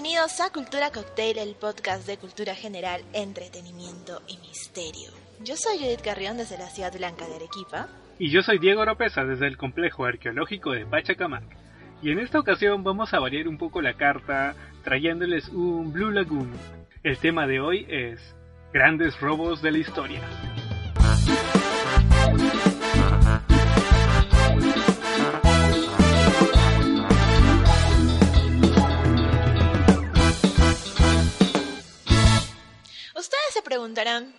Bienvenidos a Cultura Cocktail, el podcast de cultura general, entretenimiento y misterio. Yo soy Judith Carrión desde la ciudad blanca de Arequipa. Y yo soy Diego Oropesa desde el complejo arqueológico de Pachacamac. Y en esta ocasión vamos a variar un poco la carta trayéndoles un Blue Lagoon. El tema de hoy es Grandes robos de la historia. Preguntarán,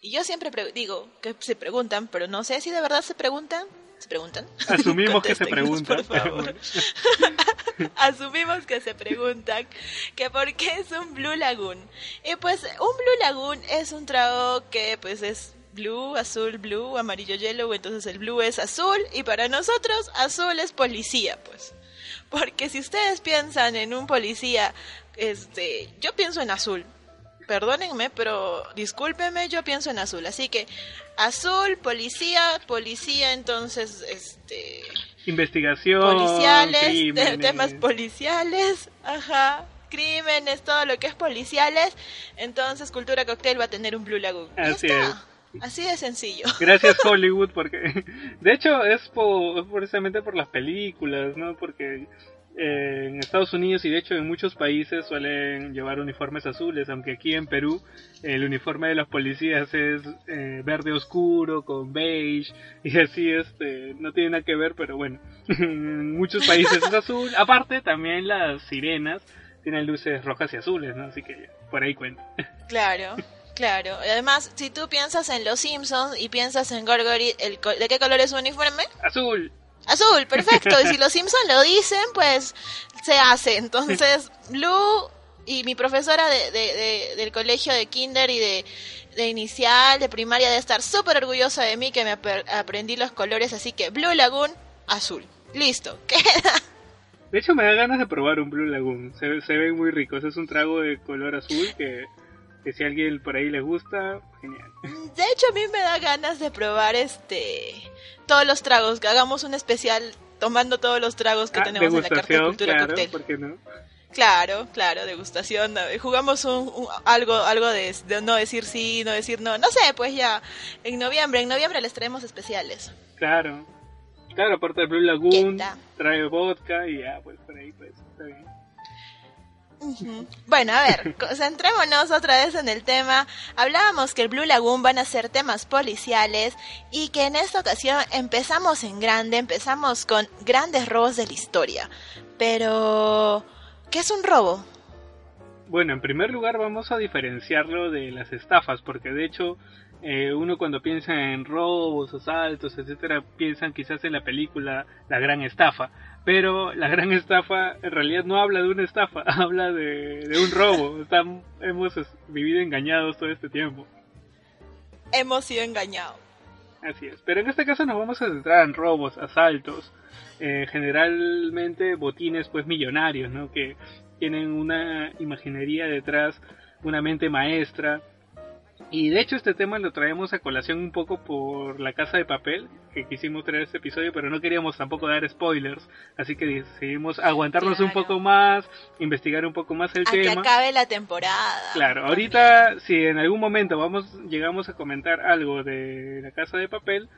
y yo siempre digo que se preguntan, pero no sé si de verdad se preguntan. ¿Se preguntan? Asumimos que se preguntan. Por favor. Asumimos que se preguntan que por qué es un Blue Lagoon. Y pues un Blue Lagoon es un trago que pues es blue, azul, blue, amarillo, yellow, entonces el blue es azul y para nosotros azul es policía, pues. Porque si ustedes piensan en un policía, este, yo pienso en azul, perdónenme, pero discúlpeme, yo pienso en azul. Así que azul, policía, policía, entonces, este... Investigación. Policiales, temas policiales, ajá. Crímenes, todo lo que es policiales. Entonces, Cultura Cocktail va a tener un Blue Lagoon. Así es. Así de sencillo. Gracias Hollywood, porque de hecho es por, precisamente por las películas, ¿no? Porque en Estados Unidos y de hecho en muchos países suelen llevar uniformes azules, aunque aquí en Perú el uniforme de los policías es eh, verde oscuro con beige y así este no tiene nada que ver, pero bueno, en muchos países es azul. Aparte también las sirenas tienen luces rojas y azules, ¿no? Así que por ahí cuenta. Claro. Claro, además, si tú piensas en Los Simpsons y piensas en Gorgory, ¿de qué color es su uniforme? Azul. Azul, perfecto. y si los Simpsons lo dicen, pues se hace. Entonces, Blue y mi profesora de, del colegio de kinder y de, inicial, de primaria, de estar súper orgullosa de mí que me aprendí los colores. Así que Blue Lagoon, azul. Listo, queda. De hecho, me da ganas de probar un Blue Lagoon. Se, se ven muy ricos. Es un trago de color azul que que si a alguien por ahí le gusta, genial. De hecho, a mí me da ganas de probar este todos los tragos, que hagamos un especial tomando todos los tragos que ah, tenemos en la carta de cultura claro. ¿por qué no? Claro, claro, degustación. Jugamos un, algo, algo de, no decir sí, no decir no. No sé, pues ya en noviembre, en noviembre les traemos especiales. Claro, claro, aparte del Blue Lagoon, trae vodka y ya, pues por ahí, pues está bien. Bueno, a ver, concentrémonos otra vez en el tema. Hablábamos que el Blue Lagoon van a ser temas policiales y que en esta ocasión empezamos en grande, empezamos con grandes robos de la historia. Pero, ¿qué es un robo? Bueno, en primer lugar vamos a diferenciarlo de las estafas, porque de hecho eh, uno cuando piensa en robos, asaltos, etcétera, piensan quizás en la película La Gran Estafa pero la gran estafa en realidad no habla de una estafa, habla de, un robo. hemos vivido engañados todo este tiempo. Hemos sido engañados. Así es, pero en este caso nos vamos a centrar en robos, asaltos, eh, generalmente botines pues millonarios, ¿no? Que tienen una imaginería detrás, una mente maestra, y de hecho este tema lo traemos a colación un poco por la casa de papel, que quisimos traer este episodio, pero no queríamos tampoco dar spoilers, así que decidimos aguantarnos un poco más, investigar un poco más el a tema. Que acabe la temporada. Claro, ahorita si en algún momento vamos llegamos a comentar algo de la casa de papel,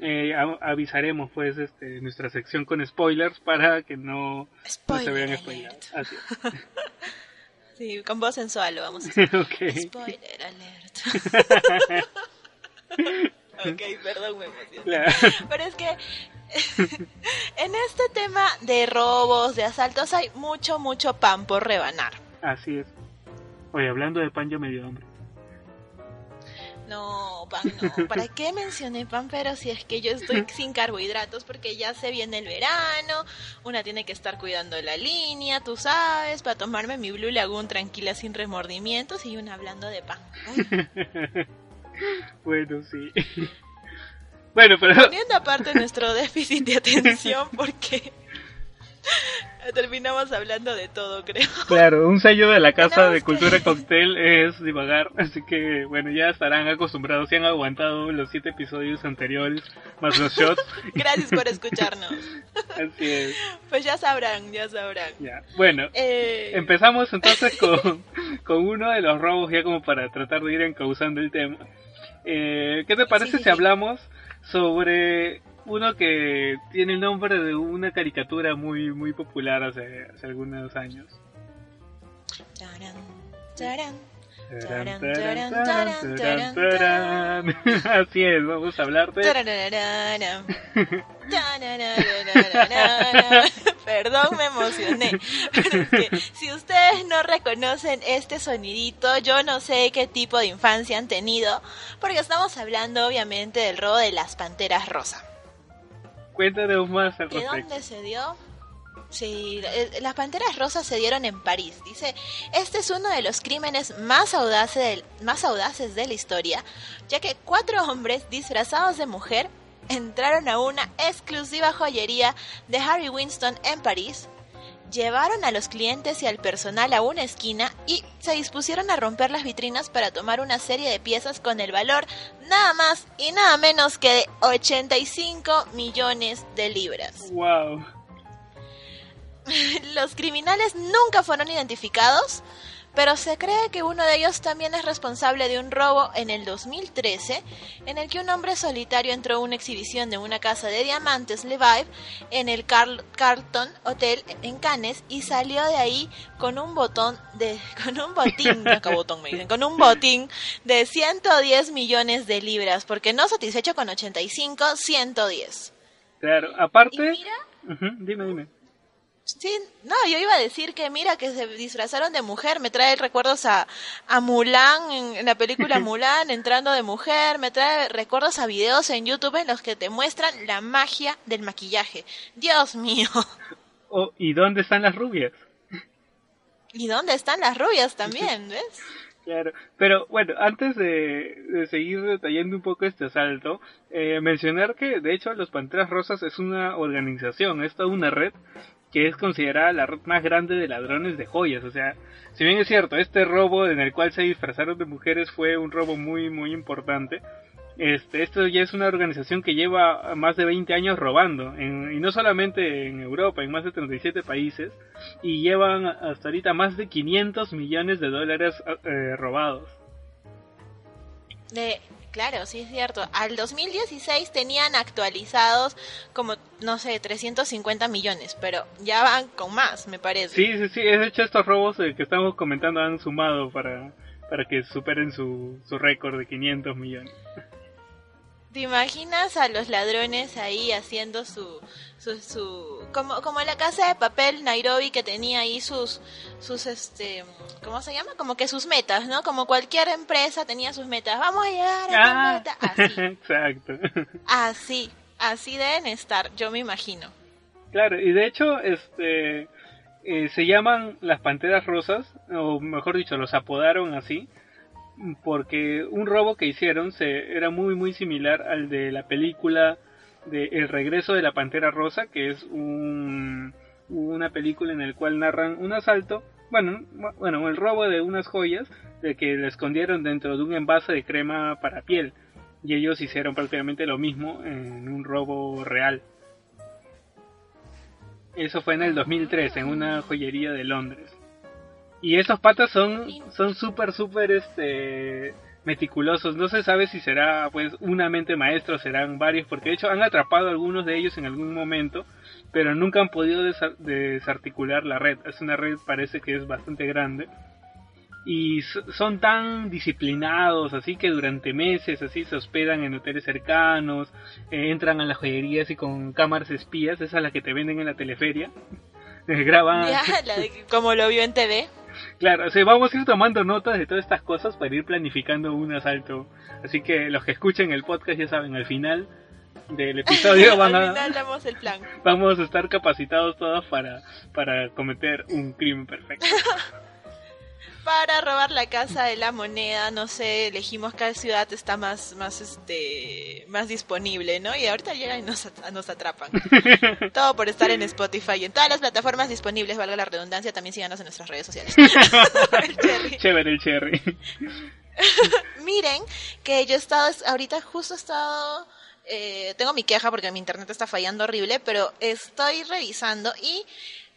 eh, avisaremos pues este, nuestra sección con spoilers para que no, se vean spoilers. Así Sí, con voz sensual lo vamos a hacer. Spoiler alert. ok, perdón, me emocioné. Pero es que en este tema de robos, de asaltos, hay mucho, mucho pan por rebanar. Así es. Oye, hablando de pan, yo me dio hambre. No, pan no. ¿Para qué mencioné pan? Pero si es que yo estoy sin carbohidratos porque ya se viene el verano, una tiene que estar cuidando la línea, tú sabes, para tomarme mi Blue Lagoon tranquila sin remordimientos y una hablando de pan. bueno, sí. bueno, pero... Poniendo aparte nuestro déficit de atención porque Terminamos hablando de todo, creo. Claro, un sello de la Casa de Cultura Cocktail es divagar, así que bueno, ya estarán acostumbrados, si han aguantado los siete episodios anteriores, más los shots. Gracias por escucharnos. Así es. Pues ya sabrán, ya sabrán. Ya. Bueno, Eh, empezamos entonces con, con uno de los robos ya como para tratar de ir encauzando el tema. Eh, ¿Qué te parece Sí, sí, si hablamos sobre uno que tiene el nombre de una caricatura muy muy popular hace, hace algunos años? tarán, tarán. Tarán. Así es, vamos a hablar de... Perdón, me emocioné. Pero es que si ustedes no reconocen este sonidito, yo no sé qué tipo de infancia han tenido, porque estamos hablando obviamente del robo de las panteras rosa. Cuéntanos más al ¿De respecto. dónde se dio? Sí, las panteras rosas se dieron en París. Dice, este es uno de los crímenes más audaces, del- más audaces de la historia, ya que cuatro hombres disfrazados de mujer entraron a una exclusiva joyería de Harry Winston en París, llevaron a los clientes y al personal a una esquina y se dispusieron a romper las vitrinas para tomar una serie de piezas con el valor nada más y nada menos que de 85 millones de libras. Wow. Los criminales nunca fueron identificados, pero se cree que uno de ellos también es responsable de un robo en el 2013, en el que un hombre solitario entró a una exhibición de una casa de diamantes Levive en el Carl- Carlton Hotel en Cannes y salió de ahí con un botón de con un botín, no, botón me dicen, con un botín de 110 millones de libras, porque no satisfecho con 85, 110. Claro, Y aparte... mira dime, dime. Sí, no, yo iba a decir que mira que se disfrazaron de mujer, me trae recuerdos a, a Mulan, en, en la película Mulan, entrando de mujer, me trae recuerdos a videos en YouTube en los que te muestran la magia del maquillaje. Dios mío. Oh, ¿Y dónde están las rubias? ¿Y dónde están las rubias también, ves? Claro, pero bueno, antes de, de seguir detallando un poco este asalto, eh, mencionar que de hecho los Panteras Rosas es una organización, es toda una red que es considerada la red más grande de ladrones de joyas, o sea, si bien es cierto, este robo en el cual se disfrazaron de mujeres fue un robo muy muy importante, este, esto ya es una organización que lleva más de 20 años robando, en- y no solamente en Europa, en más de 37 países, y llevan hasta ahorita más de 500 millones de dólares eh, robados. De, claro, sí es cierto. Al 2016 tenían actualizados como, no sé, 350 millones, pero ya van con más, me parece. Sí, sí, sí, de hecho estos robos eh, que estamos comentando han sumado para, para que superen su, su récord de 500 millones. ¿Te imaginas a los ladrones ahí haciendo su, su, su como, como la casa de papel Nairobi que tenía ahí sus, sus, este, ¿cómo se llama? Como que sus metas, ¿no? Como cualquier empresa tenía sus metas. Vamos a llegar a la Ah, meta. Así, exacto. así, así deben estar, yo me imagino. Claro, y de hecho, este, eh, se llaman las Panteras Rosas, o mejor dicho, los apodaron así, porque un robo que hicieron se, era muy muy similar al de la película de El regreso de la Pantera Rosa, que es un, una película en la cual narran un asalto, bueno, bueno, el robo de unas joyas de que le escondieron dentro de un envase de crema para piel. Y ellos hicieron prácticamente lo mismo en un robo real. Eso fue en el 2003, en una joyería de Londres. Y esos patas son son súper, súper este, meticulosos. No se sabe si será pues una mente maestra o serán varios, porque de hecho han atrapado a algunos de ellos en algún momento, pero nunca han podido desa- desarticular la red. Es una red, parece que es bastante grande. Y so- son tan disciplinados, así que durante meses así se hospedan en hoteles cercanos, eh, entran a las joyerías y con cámaras espías, esa es la que te venden en la teleferia. Eh, graban Ya, la de- como lo vio en TV. Claro, o sea, vamos a ir tomando notas de todas estas cosas para ir planificando un asalto. Así que los que escuchen el podcast ya saben, al final del episodio van Al a, final damos el plan. vamos a estar capacitados todos para, para cometer un crimen perfecto. Para robar la casa de la moneda, no sé, elegimos qué ciudad está más, más, este, más disponible, ¿no? Y ahorita llegan y nos, at- nos atrapan. Todo por estar en Spotify y en todas las plataformas disponibles, valga la redundancia, también síganos en nuestras redes sociales. El Cherry. Chévere el cherry. Miren que yo he estado, ahorita justo he estado eh, tengo mi queja porque mi internet está fallando horrible, pero estoy revisando y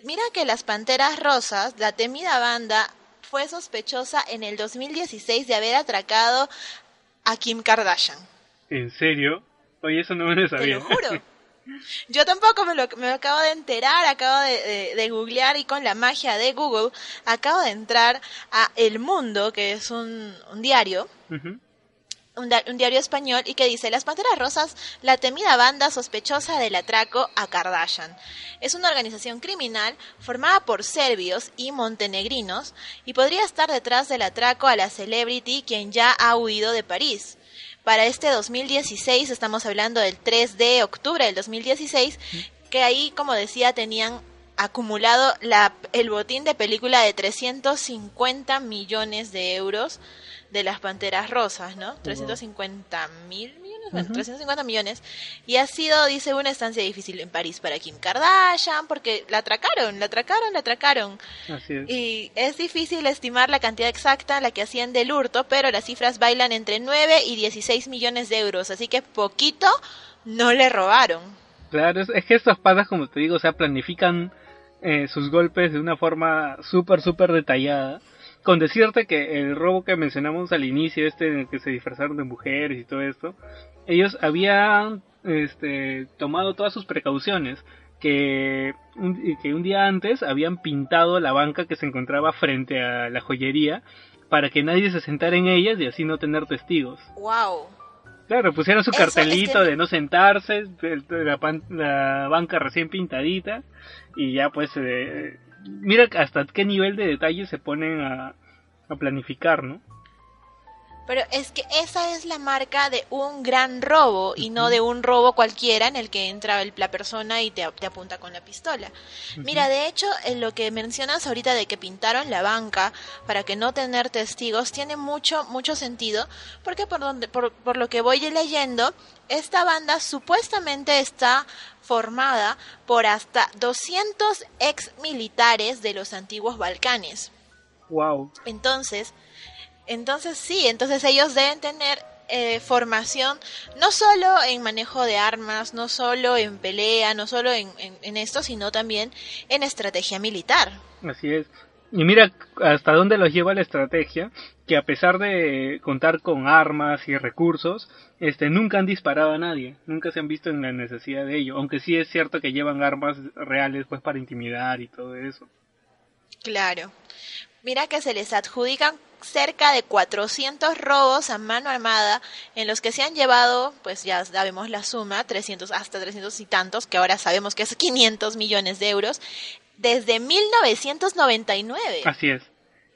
mira que las Panteras Rosas, la temida banda, fue sospechosa en el 2016 de haber atracado a Kim Kardashian. ¿En serio? Oye, eso no me lo sabía. Te lo juro. Yo tampoco me lo, me acabo de enterar, acabo de, googlear y con la magia de Google acabo de entrar a El Mundo, que es un, diario, un, diario español, y que dice, Las Panteras Rosas, la temida banda sospechosa del atraco a Kardashian. Es una organización criminal formada por serbios y montenegrinos y podría estar detrás del atraco a la celebrity quien ya ha huido de París para este 2016, estamos hablando del 3 de octubre del 2016, que ahí, como decía, tenían acumulado la, el botín de película de 350 millones de euros de las Panteras Rosas, ¿no? 350 mil millones, bueno, 350 millones. Y ha sido, dice, una estancia difícil en París para Kim Kardashian, porque la atracaron, la atracaron, la atracaron. Así es. Y es difícil estimar la cantidad exacta a la que hacían del hurto, pero las cifras bailan entre 9 y 16 millones de euros, así que poquito no le robaron. Claro, es, que estos patas, como te digo, o sea, planifican eh, sus golpes de una forma súper, súper detallada con decirte que el robo que mencionamos al inicio, este en el que se disfrazaron de mujeres y todo esto, ellos habían este, tomado todas sus precauciones, que un, que un día antes habían pintado la banca que se encontraba frente a la joyería para que nadie se sentara en ellas y así no tener testigos. Wow. Claro, pusieron su cartelito de no sentarse, la, la, banca recién pintadita y ya pues eh, mira hasta qué nivel de detalle se ponen a, a planificar, ¿no? Pero es que esa es la marca de un gran robo y no de un robo cualquiera en el que entra el, la persona y te, te, apunta con la pistola. Mira, de hecho, en lo que mencionas ahorita de que pintaron la banca para que no tener testigos tiene mucho, mucho sentido porque por, donde, por, por lo que voy leyendo, esta banda supuestamente está formada por hasta 200 ex militares de los antiguos Balcanes. Wow. Entonces, entonces sí, entonces ellos deben tener eh, formación no solo en manejo de armas, no solo en pelea, no solo en, en, esto, sino también en estrategia militar. Así es. Y mira hasta dónde los lleva la estrategia, que a pesar de contar con armas y recursos, este, nunca han disparado a nadie, nunca se han visto en la necesidad de ello, aunque sí es cierto que llevan armas reales pues para intimidar y todo eso. Claro. Mira que se les adjudican cerca de 400 robos a mano armada en los que se han llevado, pues ya sabemos la suma, 300 hasta 300 y tantos, que ahora sabemos que es 500 millones de euros, desde 1999. Así es.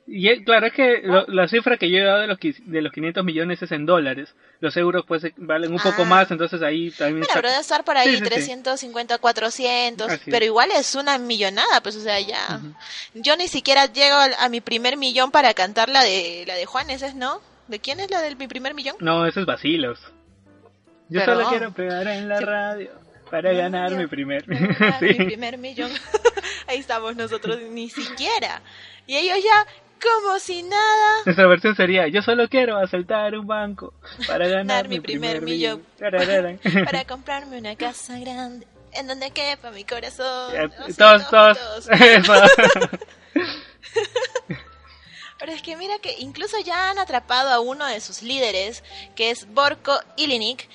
Y claro, es que la cifra que yo he dado de los, de los 500 millones es en dólares. Los euros pues valen un poco ah. más, entonces ahí también... Bueno, pero debe estar por ahí 350, 400, pero igual es una millonada, pues o sea, ya... Yo ni siquiera llego a, mi primer millón para cantar la de, la de Juan, ¿ese es no? ¿De quién es la del mi primer millón? No, ese es Basilos. Yo solo quiero pegar en la radio para ganar mi primer... Mi primer millón. ahí estamos nosotros, ni siquiera. Y ellos ya como si nada. Nuestra versión sería, yo solo quiero asaltar un banco para ganar mi, primer, millón. para comprarme una casa grande en donde quepa mi corazón. todos, todos. Pero es que mira que incluso ya han atrapado a uno de sus líderes, que es Borko Ilinik,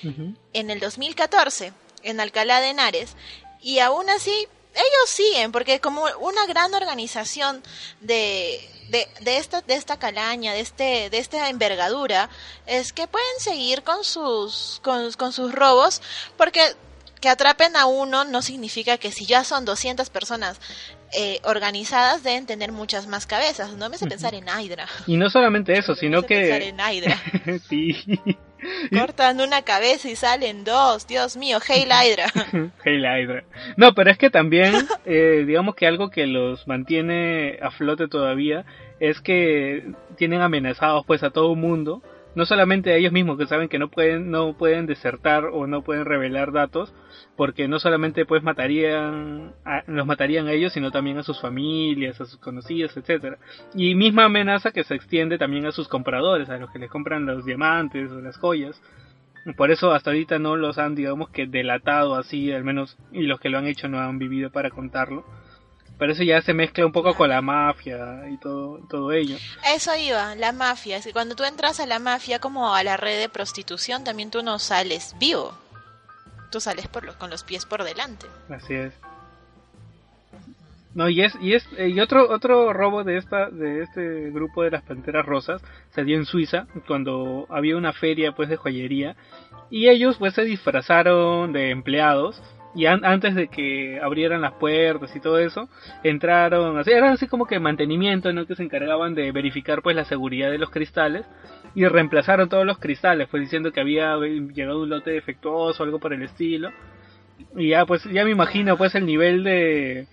en el 2014, en Alcalá de Henares. Y aún así, ellos siguen, porque como una gran organización de de, de, esta, de esta calaña, de, este, de esta envergadura, es que pueden seguir con sus, con, con sus robos, porque que atrapen a uno no significa que si ya son 200 personas eh, organizadas deben tener muchas más cabezas. No me hace pensar en Hydra. Y no solamente eso, sino que... Pensar en Hydra. sí. Cortan una cabeza y salen dos. Dios mío, Hail Hydra. Hail Hydra. No, pero es que también, eh, digamos que algo que los mantiene a flote todavía es que tienen amenazados pues a todo el mundo. No solamente a ellos mismos que saben que no pueden, no pueden desertar o no pueden revelar datos, porque no solamente pues matarían, los matarían a ellos, sino también a sus familias, a sus conocidos, etcétera. Y misma amenaza que se extiende también a sus compradores, a los que les compran los diamantes o las joyas. Por eso hasta ahorita no los han, digamos que delatado así, al menos, y los que lo han hecho no han vivido para contarlo. Pero eso ya se mezcla un poco con la mafia y todo, todo ello. Eso iba, la mafia. Es que cuando tú entras a la mafia como a la red de prostitución, también tú no sales vivo. Tú sales por con los pies por delante. Así es. No, y es, y es, y otro, otro robo de esta, de este grupo de las Panteras Rosas se dio en Suiza, cuando había una feria pues de joyería, y ellos pues se disfrazaron de empleados, y antes de que abrieran las puertas y todo eso, entraron, así, eran así como que mantenimiento, ¿no? Que se encargaban de verificar pues la seguridad de los cristales, y reemplazaron todos los cristales, pues diciendo que había llegado un lote defectuoso algo por el estilo, y ya pues, ya me imagino pues el nivel de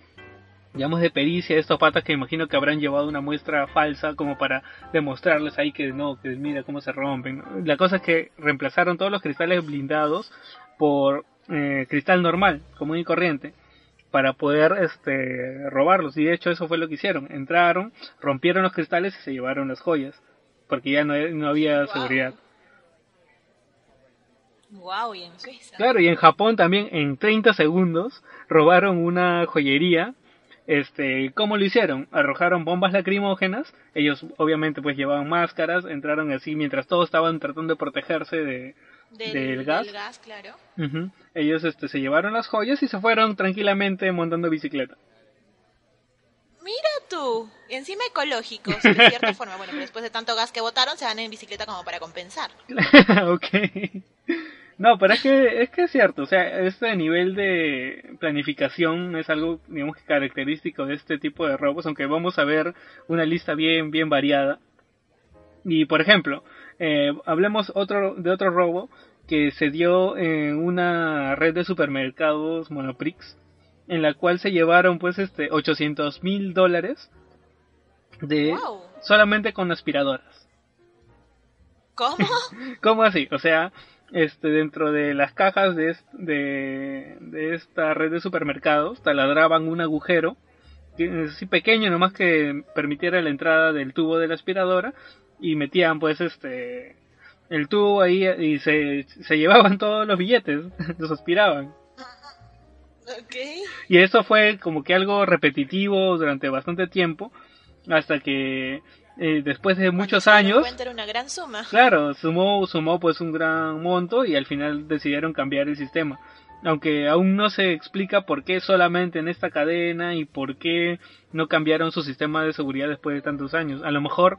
digamos, de pericia de estos patas que imagino que habrán llevado una muestra falsa como para demostrarles ahí que no, que mira cómo se rompen. La cosa es que reemplazaron todos los cristales blindados por eh, cristal normal, común y corriente, para poder este, robarlos. Y de hecho eso fue lo que hicieron. Entraron, rompieron los cristales y se llevaron las joyas, porque ya no, no había seguridad. Wow, y en Suiza. Claro, y en Japón también en 30 segundos robaron una joyería este, ¿cómo lo hicieron? Arrojaron bombas lacrimógenas, ellos obviamente pues llevaban máscaras, entraron así mientras todos estaban tratando de protegerse de, del, gas. claro. Ellos este, se llevaron las joyas y se fueron tranquilamente montando bicicleta. Mira tú, encima ecológico, de cierta forma. Bueno, pero después de tanto gas que botaron, se van en bicicleta como para compensar. ok. No, pero es que, es que es cierto, o sea, este nivel de planificación es algo, digamos, característico de este tipo de robos, aunque vamos a ver una lista bien, bien variada. Y, por ejemplo, eh, hablemos otro, de otro robo que se dio en una red de supermercados Monoprix, en la cual se llevaron, pues, este, 800 mil dólares de solamente con aspiradoras. ¿Cómo? ¿Cómo así? O sea, este, dentro de las cajas de, de, esta red de supermercados taladraban un agujero así pequeño nomás que permitiera la entrada del tubo de la aspiradora y metían pues este el tubo ahí y se, se llevaban todos los billetes los aspiraban. Y eso fue como que algo repetitivo durante bastante tiempo hasta que eh, después de muchos años una gran suma. claro sumó sumó pues un gran monto y al final decidieron cambiar el sistema. Aunque aún no se explica por qué solamente en esta cadena y por qué no cambiaron su sistema de seguridad después de tantos años. A lo mejor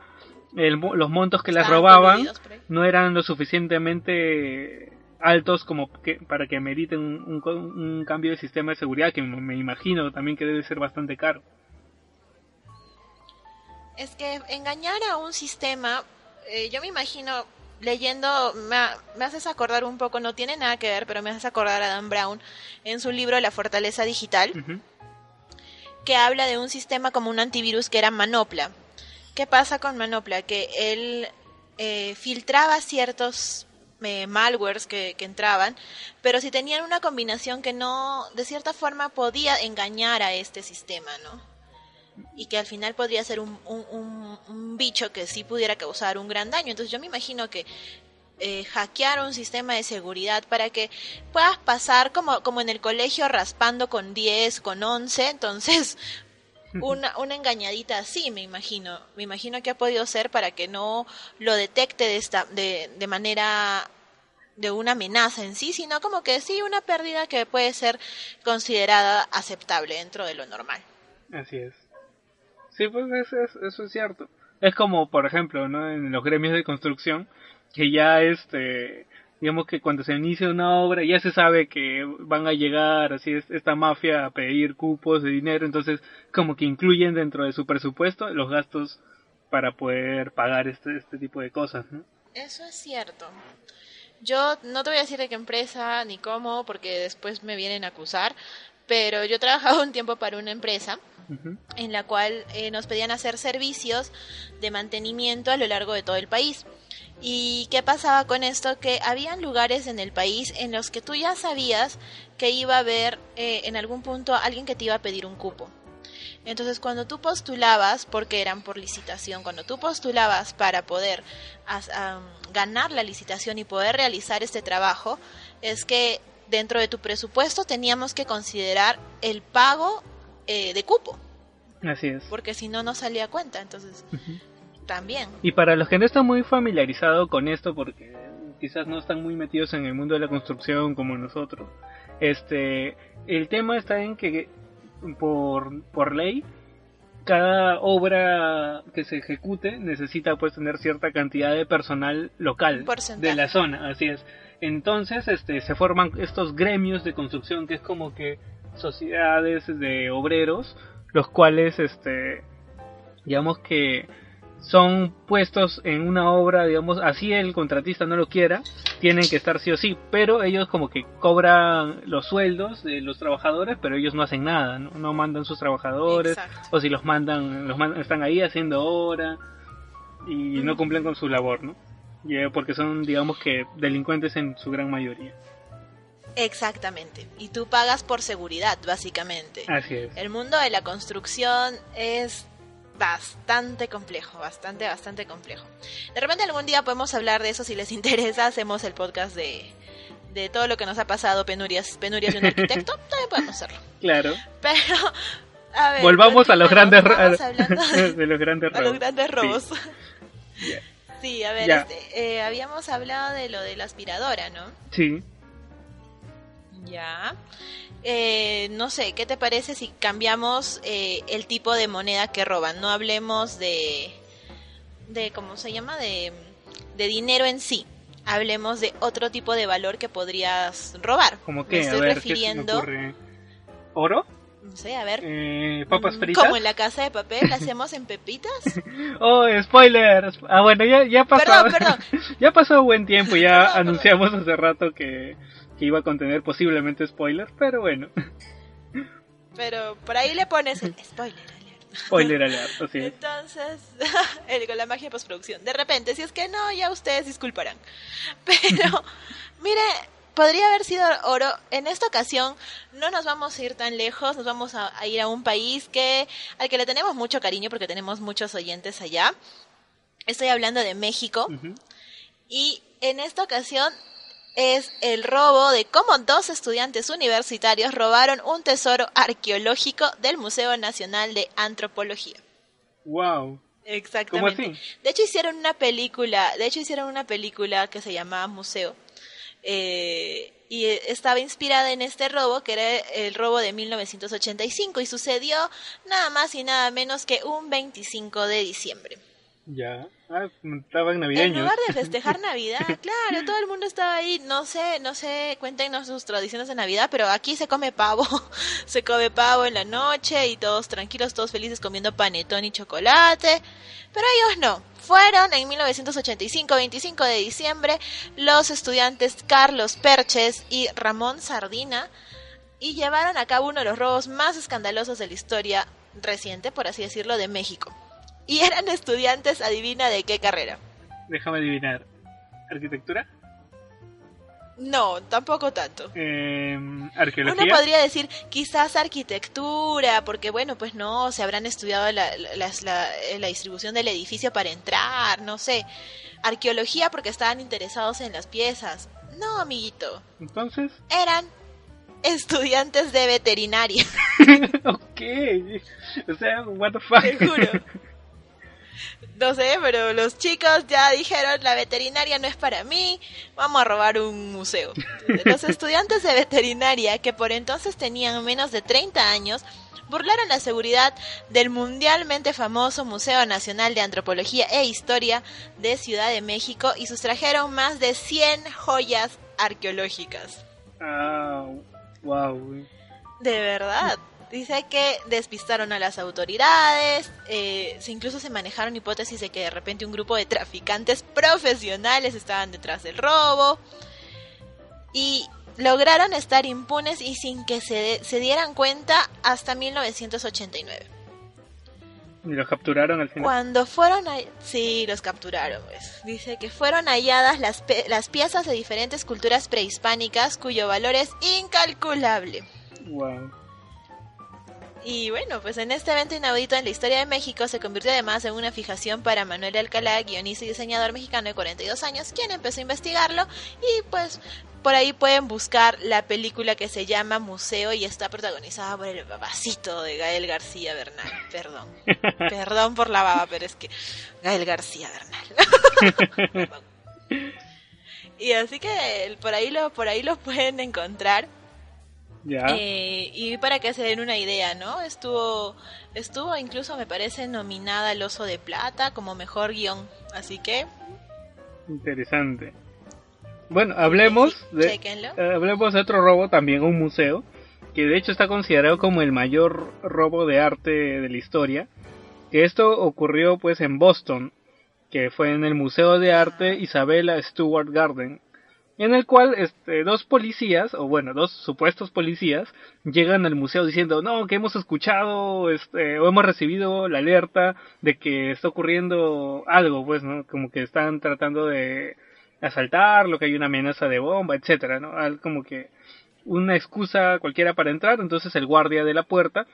los montos que les robaban no eran lo suficientemente altos como que para que meriten un, un cambio de sistema de seguridad que me imagino también que debe ser bastante caro. Es que engañar a un sistema, eh, yo me imagino leyendo, me, haces acordar un poco, no tiene nada que ver, pero me haces acordar a Dan Brown en su libro La fortaleza digital, que habla de un sistema como un antivirus que era Manopla. ¿Qué pasa con Manopla? Que él eh, filtraba ciertos eh, malwares que, entraban, pero si tenían una combinación que no, de cierta forma, podía engañar a este sistema, ¿no? y que al final podría ser un, un, bicho que sí pudiera causar un gran daño. Entonces yo me imagino que eh, hackear un sistema de seguridad para que puedas pasar como, como en el colegio raspando con 10, con 11, entonces una, una engañadita así, me imagino. Me imagino que ha podido ser para que no lo detecte de, esta, de, de manera de una amenaza en sí, sino como que sí una pérdida que puede ser considerada aceptable dentro de lo normal. Así es. Sí, pues eso, eso es cierto. Es como, por ejemplo, ¿no? En los gremios de construcción, que ya este, digamos que cuando se inicia una obra ya se sabe que van a llegar así esta mafia a pedir cupos de dinero, entonces como que incluyen dentro de su presupuesto los gastos para poder pagar este, este tipo de cosas, ¿no? Eso es cierto. Yo no te voy a decir de qué empresa ni cómo, porque después me vienen a acusar, pero yo he trabajado un tiempo para una empresa en la cual eh, nos pedían hacer servicios de mantenimiento a lo largo de todo el país. ¿Y qué pasaba con esto? Que habían lugares en el país en los que tú ya sabías que iba a haber eh, en algún punto alguien que te iba a pedir un cupo. Entonces, cuando tú postulabas, porque eran por licitación, cuando tú postulabas para poder ganar la licitación y poder realizar este trabajo, es que dentro de tu presupuesto teníamos que considerar el pago eh, de cupo. Así es. Porque si no, no salía cuenta. Entonces, también. Y para los que no están muy familiarizados con esto, porque quizás no están muy metidos en el mundo de la construcción como nosotros, este, el tema está en que por, por ley cada obra que se ejecute necesita pues tener cierta cantidad de personal local de la zona, así es. Entonces, este, se forman estos gremios de construcción que es como que sociedades de obreros, los cuales, este, digamos que son puestos en una obra, digamos, así el contratista no lo quiera, tienen que estar sí o sí, pero ellos como que cobran los sueldos de los trabajadores, pero ellos no hacen nada, no, mandan sus trabajadores, o si los mandan, los están ahí haciendo hora y no cumplen con su labor, ¿no? Eh, porque son, digamos que, delincuentes en su gran mayoría. Exactamente. Y tú pagas por seguridad, básicamente. Así es. El mundo de la construcción es bastante complejo, bastante, bastante complejo. De repente algún día podemos hablar de eso si les interesa, hacemos el podcast de, de todo lo que nos ha pasado, penurias, penurias de un arquitecto, también podemos hacerlo. Claro. Pero, a ver, volvamos a los grandes, de, los grandes robos. A los grandes robos. Sí, a ver, este, eh, habíamos hablado de lo de la aspiradora, ¿no? Sí. Ya. Eh, no sé, ¿qué te parece si cambiamos eh, el tipo de moneda que roban? No hablemos de, de ¿cómo se llama? De, de dinero en sí. Hablemos de otro tipo de valor que podrías robar. ¿Cómo que? Me estoy refiriendo. ¿Oro? No sé, a ver. Eh, papas mm, fritas. Como en la casa de papel, ¿la hacemos en pepitas? oh, spoiler. Ah, bueno, ya, ya pasó. Perdón, perdón. ya pasó buen tiempo, ya anunciamos hace rato que que iba a contener posiblemente spoilers, pero bueno. Pero por ahí le pones el spoiler alert. Spoiler alert, así Entonces, con la magia de postproducción. De repente, si es que no, ya ustedes disculparán. Pero, mire, podría haber sido oro. En esta ocasión no nos vamos a ir tan lejos, nos vamos a, ir a un país que al que le tenemos mucho cariño porque tenemos muchos oyentes allá. Estoy hablando de México. Y en esta ocasión es el robo de cómo dos estudiantes universitarios robaron un tesoro arqueológico del Museo Nacional de Antropología. Wow. Exactamente. De hecho hicieron una película, de hecho hicieron una película que se llamaba Museo. Eh, y estaba inspirada en este robo, que era el robo de 1985, y sucedió nada más y nada menos que un 25 de diciembre. Ya. Ah, estaban navideños. En lugar de festejar Navidad, claro, todo el mundo estaba ahí. No sé, no sé, cuéntenos sus tradiciones de Navidad, pero aquí se come pavo. se come pavo en la noche y todos tranquilos, todos felices comiendo panetón y chocolate. Pero ellos no. Fueron en 1985, 25 de diciembre, los estudiantes Carlos Perches y Ramón Sardina y llevaron a cabo uno de los robos más escandalosos de la historia reciente, por así decirlo, de México. Y eran estudiantes, adivina de qué carrera. Déjame adivinar. ¿Arquitectura? No, tampoco tanto. Eh, ¿Arqueología? Uno podría decir quizás arquitectura, porque bueno, pues no, se habrán estudiado la, la, distribución del edificio para entrar, no sé. Arqueología porque estaban interesados en las piezas. No, amiguito. Entonces. Eran estudiantes de veterinaria. ok. O sea, what the fuck. Te juro. No sé, pero los chicos ya dijeron, la veterinaria no es para mí, vamos a robar un museo. Los estudiantes de veterinaria, que por entonces tenían menos de 30 años, burlaron la seguridad del mundialmente famoso Museo Nacional de Antropología e Historia de Ciudad de México y sustrajeron más de 100 joyas arqueológicas. Ah, wow. De verdad. Dice que despistaron a las autoridades, eh, incluso se manejaron hipótesis de que de repente un grupo de traficantes profesionales estaban detrás del robo y lograron estar impunes y sin que se, se dieran cuenta hasta 1989. ¿Y los capturaron al final? Cuando fueron... A... Sí, los capturaron. Pues. Dice que fueron halladas las, las piezas de diferentes culturas prehispánicas cuyo valor es incalculable. Wow. Y bueno, pues en este evento inaudito en la historia de México se convirtió además en una fijación para Manuel Alcalá, guionista y diseñador mexicano de 42 años, quien empezó a investigarlo y pues por ahí pueden buscar la película que se llama Museo y está protagonizada por el babacito de Gael García Bernal. Perdón. Perdón por la baba, pero es que Gael García Bernal. y así que por ahí lo por ahí los pueden encontrar. Eh, y para que se den una idea, ¿no? Estuvo estuvo incluso me parece nominada al Oso de Plata como mejor guion. Así que Interesante. Bueno, hablemos de, eh, hablemos de otro robo, también un museo, que de hecho está considerado como el mayor robo de arte de la historia. Que esto ocurrió pues en Boston, que fue en el Museo de Arte Isabella Stewart Garden, en el cual este, dos policías, o bueno, dos supuestos policías, llegan al museo diciendo, no, que hemos escuchado este, o hemos recibido la alerta de que está ocurriendo algo, pues, ¿no? Como que están tratando de asaltarlo, que hay una amenaza de bomba, etcétera, ¿no? Como que una excusa cualquiera para entrar, entonces el guardia de la puerta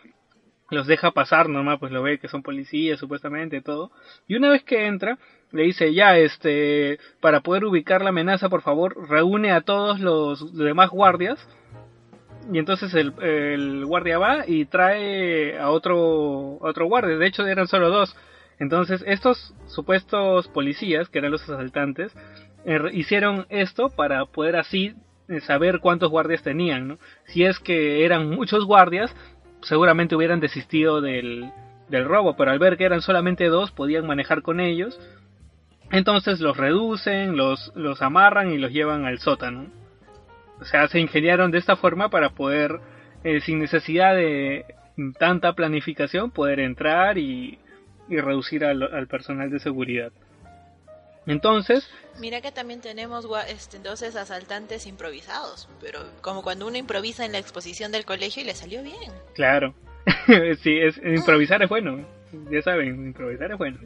los deja pasar nomás, pues lo ve que son policías supuestamente todo. Y una vez que entra, le dice, ya, este, para poder ubicar la amenaza, por favor, reúne a todos los demás guardias. Y entonces el, guardia va y trae a otro, a otro guardia. De hecho, eran solo dos. Entonces, estos supuestos policías, que eran los asaltantes, eh, hicieron esto para poder así eh, saber cuántos guardias tenían, ¿no? Si es que eran muchos guardias, seguramente hubieran desistido del, del robo, pero al ver que eran solamente dos, podían manejar con ellos. Entonces los reducen, los, los amarran y los llevan al sótano. O sea, se ingeniaron de esta forma para poder, eh, sin necesidad de tanta planificación, poder entrar y, y reducir al, al personal de seguridad. Entonces, Mira que también tenemos este, entonces asaltantes improvisados, pero como cuando uno improvisa en la exposición del colegio y le salió bien. Claro. sí, es, improvisar es bueno. Ya saben, improvisar es bueno.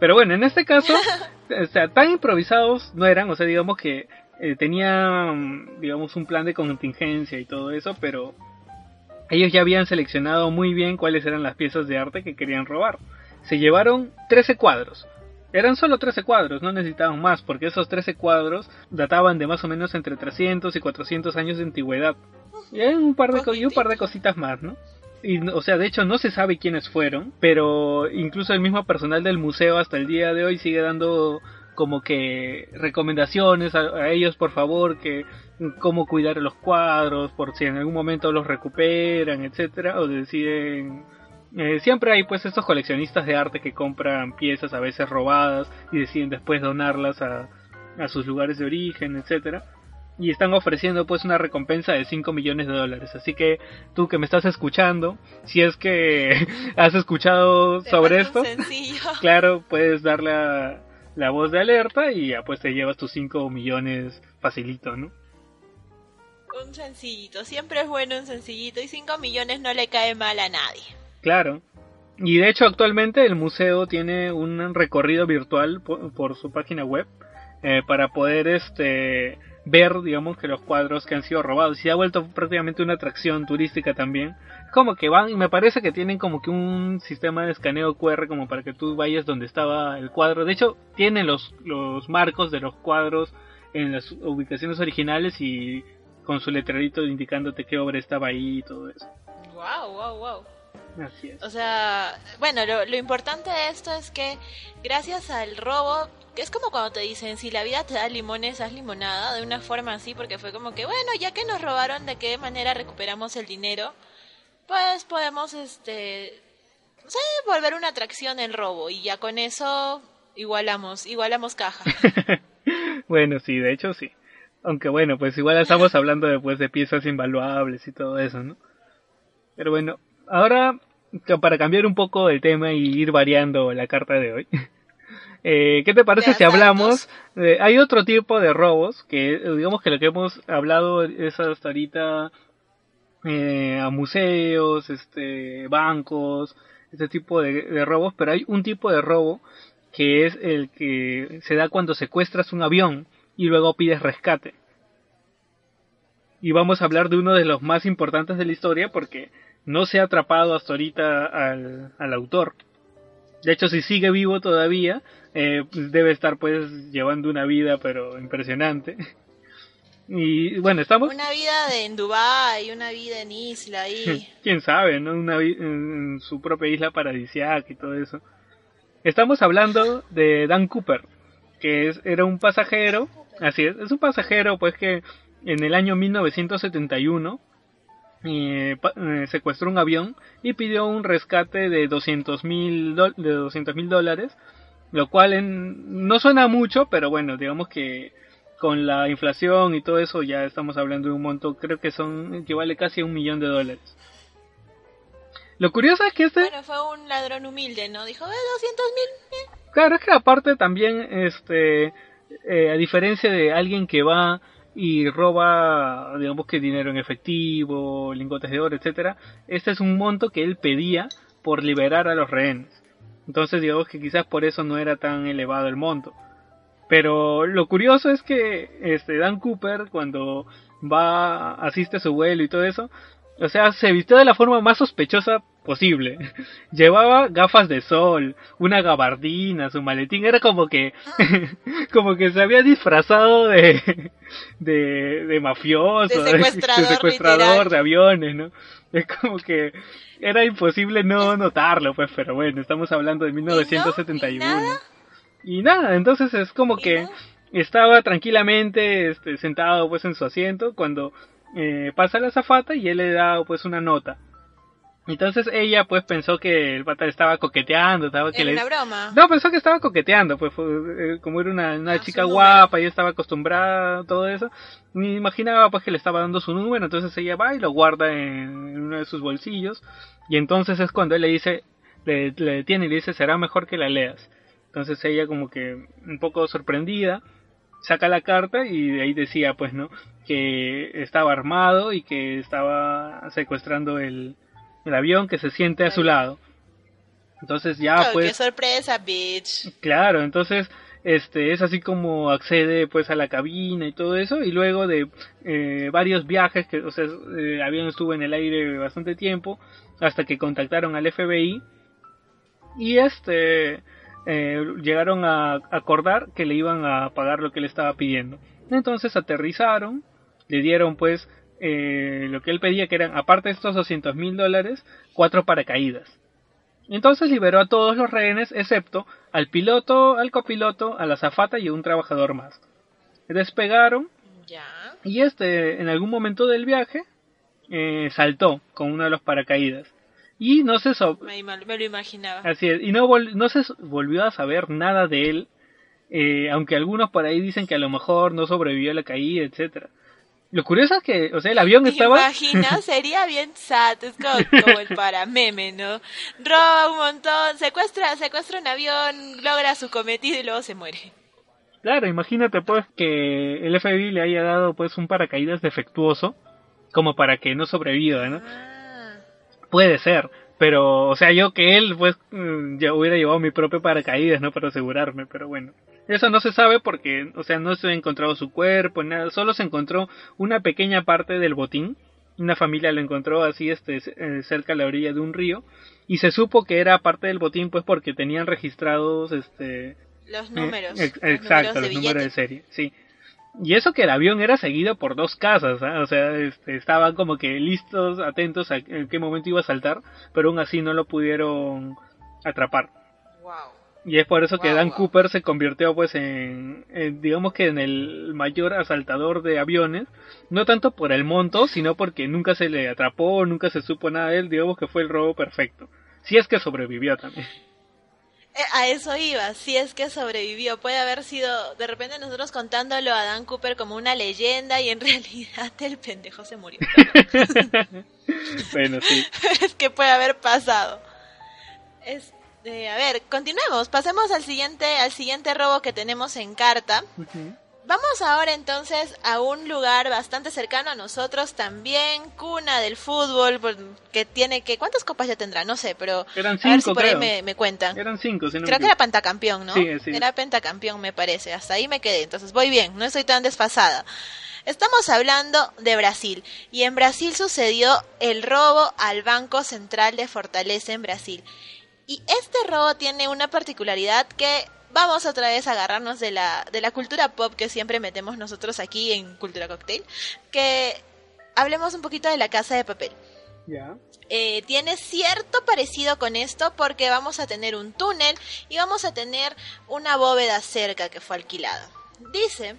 Pero bueno, en este caso, o sea, tan improvisados no eran, o sea, digamos que eh, tenían, digamos, un plan de contingencia y todo eso, pero ellos ya habían seleccionado muy bien cuáles eran las piezas de arte que querían robar. Se llevaron 13 cuadros. Eran solo 13 cuadros, no necesitaban más, porque esos 13 cuadros databan de más o menos entre 300 y 400 años de antigüedad. Y un par de, y un par de cositas más, ¿no? Y, o sea, de hecho no se sabe quiénes fueron, pero incluso el mismo personal del museo hasta el día de hoy sigue dando como que recomendaciones a, a ellos, por favor, que cómo cuidar los cuadros, por si en algún momento los recuperan, etcétera, o deciden eh, siempre hay pues estos coleccionistas de arte que compran piezas a veces robadas y deciden después donarlas a, a sus lugares de origen, etcétera y están ofreciendo pues una recompensa de 5 millones de dólares. Así que tú que me estás escuchando, si es que has escuchado Te sobre esto, claro, puedes dar la, la voz de alerta y ya pues te llevas tus 5 millones facilito, ¿no? Un sencillito, siempre es bueno un sencillito y 5 millones no le cae mal a nadie. Claro. Y de hecho actualmente el museo tiene un recorrido virtual por, su página web eh, para poder este ver digamos que los cuadros que han sido robados y se ha vuelto prácticamente una atracción turística también como que van y me parece que tienen como que un sistema de escaneo QR como para que tú vayas donde estaba el cuadro de hecho tiene los los marcos de los cuadros en las ubicaciones originales y con su letrerito indicándote qué obra estaba ahí y todo eso Wow, wow, wow. Así es O sea, bueno, lo, lo importante de esto es que gracias al robo, que es como cuando te dicen, si la vida te da limones, haz limonada, de una forma así, porque fue como que, bueno, ya que nos robaron, ¿de qué manera recuperamos el dinero? Pues podemos, este, no sé, volver una atracción el robo y ya con eso igualamos, igualamos caja. Bueno, sí, de hecho sí. Aunque bueno, pues igual estamos hablando después de piezas invaluables y todo eso, ¿no? Pero bueno, ahora para cambiar un poco el tema y ir variando la carta de hoy. eh, ¿Qué te parece si hablamos? de- hay otro tipo de robos que digamos que lo que hemos hablado es hasta ahorita eh, a museos, este, bancos, este tipo de, de robos, pero hay un tipo de robo que es el que se da cuando secuestras un avión y luego pides rescate. Y vamos a hablar de uno de los más importantes de la historia porque no se ha atrapado hasta ahorita al, al autor. De hecho, si sigue vivo todavía, eh, debe estar pues llevando una vida pero impresionante. Y bueno, estamos... Una vida de, en Dubái, una vida en isla ahí. Quién sabe, ¿no? Una en su propia isla paradisiaca y todo eso. Estamos hablando de Dan Cooper, que es, era un pasajero, así es, es un pasajero pues que en el año 1971 eh, eh, secuestró un avión y pidió un rescate de 200 mil dólares, lo cual en, no suena mucho, pero bueno, digamos que con la inflación y todo eso ya estamos hablando de un monto, creo que son equivale casi a un millón de dólares. Lo curioso es que este... Bueno, fue un ladrón humilde, ¿no? Dijo, eh, 200 mil. Eh". Claro, es que aparte también, este, eh, a diferencia de alguien que va y roba, digamos que dinero en efectivo, lingotes de oro, etcétera, este es un monto que él pedía por liberar a los rehenes. Entonces digamos que quizás por eso no era tan elevado el monto. Pero lo curioso es que este Dan Cooper cuando va asiste a su vuelo y todo eso, o sea, se vistió de la forma más sospechosa posible. Llevaba gafas de sol, una gabardina, su maletín, era como que como que se había disfrazado de de, de mafioso, de secuestrador, de, secuestrador de aviones, ¿no? Es como que era imposible no notarlo, pues, pero bueno, estamos hablando de 1971. ¿Y, nada, entonces es como que estaba tranquilamente este, sentado pues en su asiento cuando eh, pasa la zafata y él le da pues una nota. Entonces ella pues pensó que el pata estaba coqueteando, estaba que ¿Era le... una broma? No, pensó que estaba coqueteando, pues fue, eh, como era una, una Ah, chica guapa y estaba acostumbrada a todo eso, ni imaginaba pues que le estaba dando su número, entonces ella va y lo guarda en, en uno de sus bolsillos y entonces es cuando él le dice, le, le detiene y le dice será mejor que la leas. Entonces ella como que un poco sorprendida saca la carta y de ahí decía pues no que estaba armado y que estaba secuestrando el, el avión que se siente a su lado. Entonces ya Oh, pues ¡Qué sorpresa, bitch! Claro, entonces este es así como accede pues a la cabina y todo eso y luego de eh, varios viajes que o sea el avión estuvo en el aire bastante tiempo hasta que contactaron al FBI y este eh, llegaron a acordar que le iban a pagar lo que le estaba pidiendo entonces aterrizaron le dieron pues eh, lo que él pedía que eran aparte de estos 200 mil dólares cuatro paracaídas entonces liberó a todos los rehenes excepto al piloto, al copiloto, a la azafata y a un trabajador más. Despegaron Ya. y este en algún momento del viaje eh, saltó con uno de los paracaídas y no se so- Me, me lo imaginaba. así es, y no se volvió a saber nada de él eh, aunque algunos por ahí dicen que a lo mejor no sobrevivió a la caída etcétera lo curioso es que o sea el avión ¿Te estaba imaginas? Sería bien sad, es como, como el para meme, ¿no? Roba un montón, secuestra, secuestra un avión, logra su cometido y luego se muere. Claro, imagínate pues que el FBI le haya dado pues un paracaídas defectuoso como para que no sobreviva, ¿no? Ah, Puede ser, pero o sea, yo que él pues mm, ya hubiera llevado mi propio paracaídas, ¿no? Para asegurarme, pero bueno. Eso no se sabe porque, o sea, no se ha encontrado su cuerpo, nada, solo se encontró una pequeña parte del botín. Una familia lo encontró así este eh, cerca a la orilla de un río y se supo que era parte del botín pues porque tenían registrados este los eh, números. ex- los exacto, números de los números de serie, sí. Y eso que el avión era seguido por dos casas, ¿ah? o sea, este, estaban como que listos, atentos a en qué momento iba a saltar, pero aún así no lo pudieron atrapar. Y es por eso que Dan. Cooper se convirtió pues en, en, digamos que en el mayor asaltador de aviones, no tanto por el monto, sino porque nunca se le atrapó, nunca se supo nada de él, digamos que fue el robo perfecto. Si es que sobrevivió también. Eh, A eso iba, si es que sobrevivió. Puede haber sido, de repente nosotros contándolo a Dan Cooper como una leyenda y en realidad el pendejo se murió. bueno, sí. es que puede haber pasado. Este, a ver, continuemos. Pasemos al siguiente, al siguiente robo que tenemos en carta. Vamos ahora entonces a un lugar bastante cercano a nosotros también, cuna del fútbol, que tiene que... ¿Cuántas copas ya tendrá? No sé, pero... Eran cinco, a ver si por ahí me, me, cuentan. Eran cinco, si no Creo que era pentacampeón, ¿no? Sí, sí. Era pentacampeón, me parece. Hasta ahí me quedé, entonces voy bien, no estoy tan desfasada. Estamos hablando de Brasil y en Brasil sucedió el robo al Banco Central de Fortaleza en Brasil. Y este robo tiene una particularidad que vamos otra vez a agarrarnos de la, de la cultura pop que siempre metemos nosotros aquí en Cultura Cocktail, que hablemos un poquito de la casa de papel. Eh, tiene cierto parecido con esto porque vamos a tener un túnel y vamos a tener una bóveda cerca que fue alquilada. Dice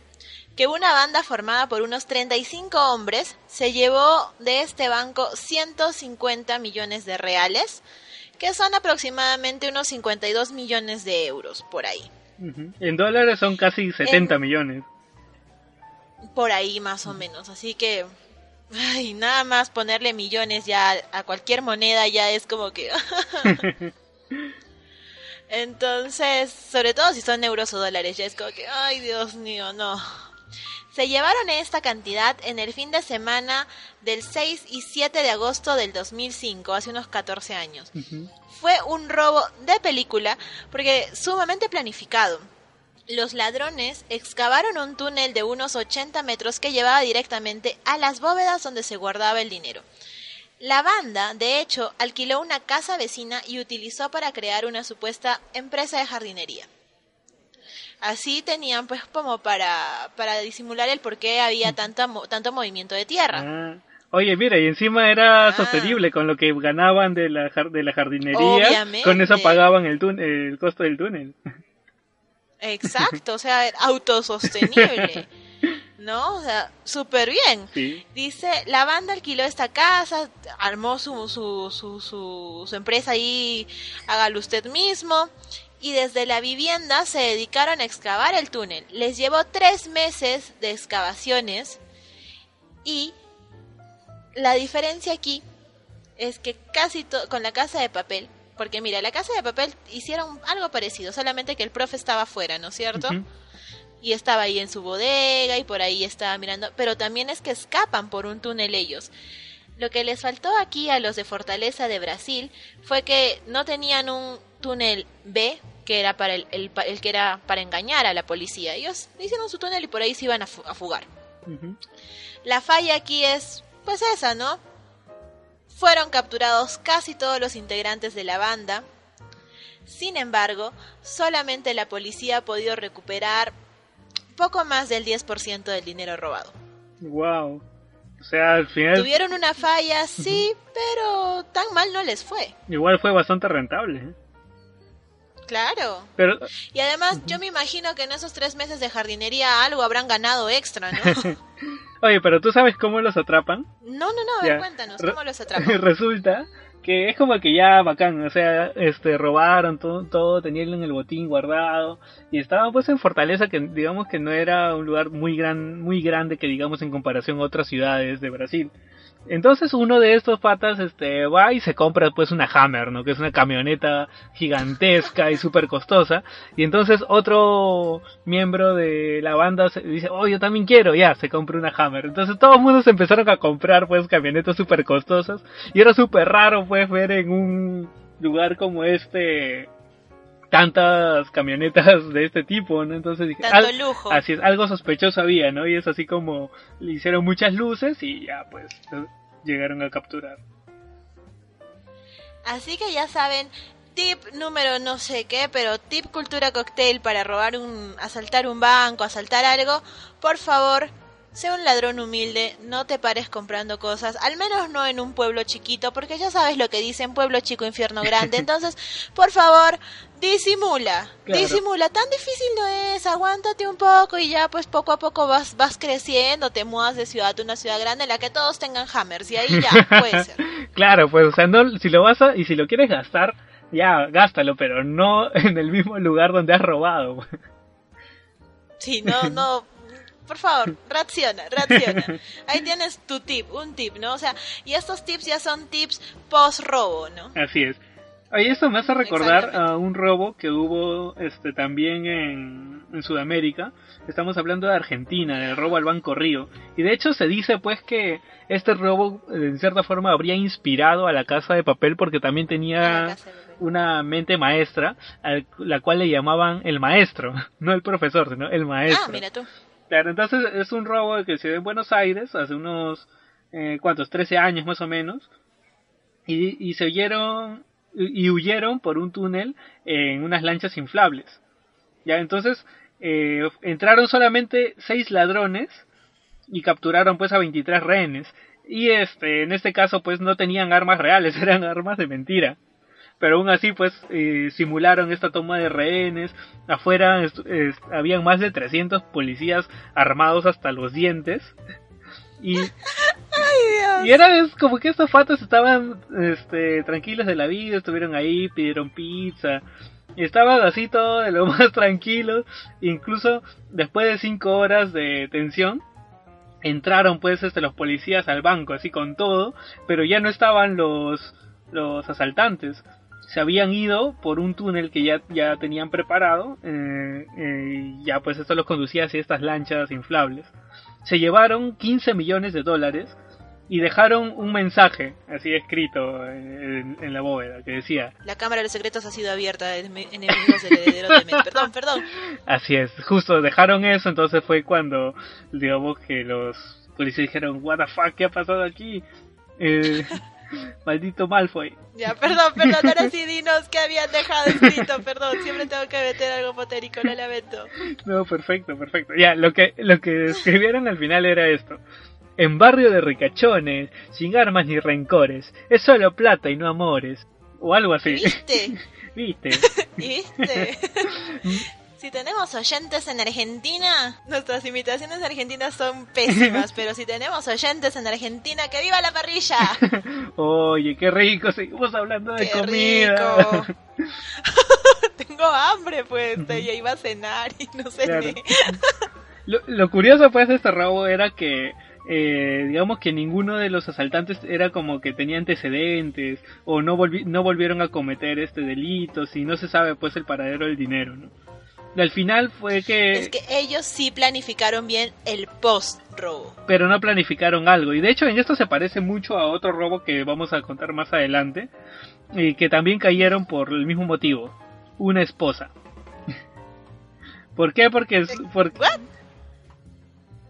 que una banda formada por unos 35 hombres se llevó de este banco 150 millones de reales, que son aproximadamente unos 52 millones de euros por ahí. En dólares son casi 70 millones. Por ahí más o menos, así que ay, nada más ponerle millones ya a cualquier moneda ya es como que Entonces, sobre todo si son euros o dólares, ya es como que, ay Dios mío, no. Se llevaron esta cantidad en el fin de semana del 6 y 7 de agosto del 2005, hace unos 14 años. Fue un robo de película porque sumamente planificado. Los ladrones excavaron un túnel de unos 80 metros que llevaba directamente a las bóvedas donde se guardaba el dinero. La banda, de hecho, alquiló una casa vecina y utilizó para crear una supuesta empresa de jardinería. Así tenían pues como para, para disimular el por qué había tanta, tanto movimiento de tierra. Ah. Oye, mira, y encima era ah. sostenible con lo que ganaban de la, de la jardinería. Con eso pagaban el, el costo del túnel. Exacto, o sea, autosostenible. ¿no? O sea, súper bien. Dice, la banda alquiló esta casa, armó su, su, su, su, su empresa ahí, hágalo usted mismo, y desde la vivienda se dedicaron a excavar el túnel. Les llevó tres meses de excavaciones y la diferencia aquí es que casi con la casa de papel, porque mira, la casa de papel hicieron algo parecido, solamente que el profe estaba afuera, ¿no es cierto? Y estaba ahí en su bodega y por ahí estaba mirando, pero también es que escapan por un túnel ellos. Lo que les faltó aquí a los de Fortaleza de Brasil fue que no tenían un túnel B, que era para el, el, que era para engañar a la policía. Ellos hicieron su túnel y por ahí se iban a, fugar. La falla aquí es, pues esa, ¿no? Fueron capturados casi todos los integrantes de la banda. Sin embargo, solamente la policía ha podido recuperar poco más del 10% del dinero robado. Wow. O sea, al final... Tuvieron una falla, sí, pero tan mal no les fue. Igual fue bastante rentable. ¿eh? Claro. Y además, yo me imagino que en esos tres meses de jardinería algo habrán ganado extra, ¿no? Oye, pero ¿tú sabes cómo los atrapan? No, no, no, a ver, cuéntanos, ¿cómo los atrapan? Resulta que es como que ya bacán, o sea, este, robaron todo, todo, tenían en el botín guardado y estaban pues en Fortaleza que digamos que no era un lugar muy gran, muy grande que digamos en comparación a otras ciudades de Brasil. Entonces uno de estos patas este, va y se compra pues una Hammer, ¿no? Que es una camioneta gigantesca y súper costosa. Y entonces otro miembro de la banda se dice, oh, yo también quiero, ya, se compra una Hammer. Entonces todo el mundo se empezaron a comprar pues camionetas súper costosas. Y era súper raro pues ver en un lugar como este tantas camionetas de este tipo, ¿no? Entonces dije, Tanto lujo. así es, algo sospechoso había, ¿no? Y es así como le hicieron muchas luces y ya pues llegaron a capturar. Así que ya saben, tip número no sé qué, pero tip cultura cocktail para robar un, asaltar un banco, asaltar algo, por favor, Sé un ladrón humilde, no te pares comprando cosas, al menos no en un pueblo chiquito, porque ya sabes lo que dicen, pueblo chico, infierno grande. Entonces, por favor, disimula, disimula. Tan difícil no es, aguántate un poco y ya pues poco a poco vas, vas creciendo, te mudas de ciudad a una ciudad grande en la que todos tengan hammers y ahí ya puede ser. claro, pues o sea, no, si lo vas a, y si lo quieres gastar, ya gástalo, pero no en el mismo lugar donde has robado. Sí, no, no, por favor, reacciona, reacciona. Ahí tienes tu tip, un tip, ¿no? O sea, y estos tips ya son tips post robo, ¿no? Así es. Oye, esto me hace recordar a un robo que hubo este también en, en, Sudamérica. Estamos hablando de Argentina, del robo al Banco Río. Y de hecho se dice pues que este robo en cierta forma habría inspirado a la Casa de Papel porque también tenía una mente maestra, a la cual le llamaban el maestro, no el profesor, sino el maestro. Ah, mira tú. Claro, entonces es un robo que se dio en Buenos Aires hace unos, eh, ¿cuántos? 13 años más o menos. Y, y se oyeron y huyeron por un túnel en unas lanchas inflables. Ya, entonces eh, entraron solamente seis ladrones y capturaron pues a 23 rehenes. Y este, en este caso pues no tenían armas reales, eran armas de mentira. Pero aún así pues eh, simularon esta toma de rehenes. Afuera habían más de 300 policías armados hasta los dientes. Y, y era es como que estos fatos estaban este, tranquilos de la vida, estuvieron ahí, pidieron pizza. Y estaban así todo de lo más tranquilos. Incluso después de cinco horas de tensión, entraron pues este, los policías al banco, así con todo. Pero ya no estaban los, los asaltantes. Se habían ido por un túnel que ya, ya tenían preparado. Eh, eh, ya pues esto los conducía hacia estas lanchas inflables se llevaron 15 millones de dólares y dejaron un mensaje así escrito en, la bóveda que decía la cámara de los secretos ha sido abierta enemigos herederos de perdón perdón. Así es justo dejaron eso entonces fue cuando digamos que los policías dijeron what the fuck qué ha pasado aquí eh, Maldito Malfoy. Ya, perdón, perdón, ahora sí dinos que habían dejado escrito, perdón, siempre tengo que meter algo potérico, lo lamento. No, perfecto, perfecto. Ya, lo que, lo que escribieron al final era esto. En barrio de ricachones, sin armas ni rencores, es solo plata y no amores. O algo así. ¿Viste? ¿Viste? ¿Viste? Si tenemos oyentes en Argentina, nuestras imitaciones argentinas son pésimas, pero si tenemos oyentes en Argentina, ¡que viva la parrilla! Oye, qué rico, seguimos hablando de comida. Tengo hambre, pues, ya iba a cenar y no sé. lo, curioso, pues, de este robo era que eh, digamos que ninguno de los asaltantes era como que tenía antecedentes o no, no volvieron a cometer este delito y no se sabe pues el paradero del dinero, ¿no? Al final fue que... Es que ellos sí planificaron bien el post-robo. Pero no planificaron algo. Y de hecho en esto se parece mucho a otro robo que vamos a contar más adelante. Y que también cayeron por el mismo motivo. Una esposa. ¿Por qué? Porque... Por...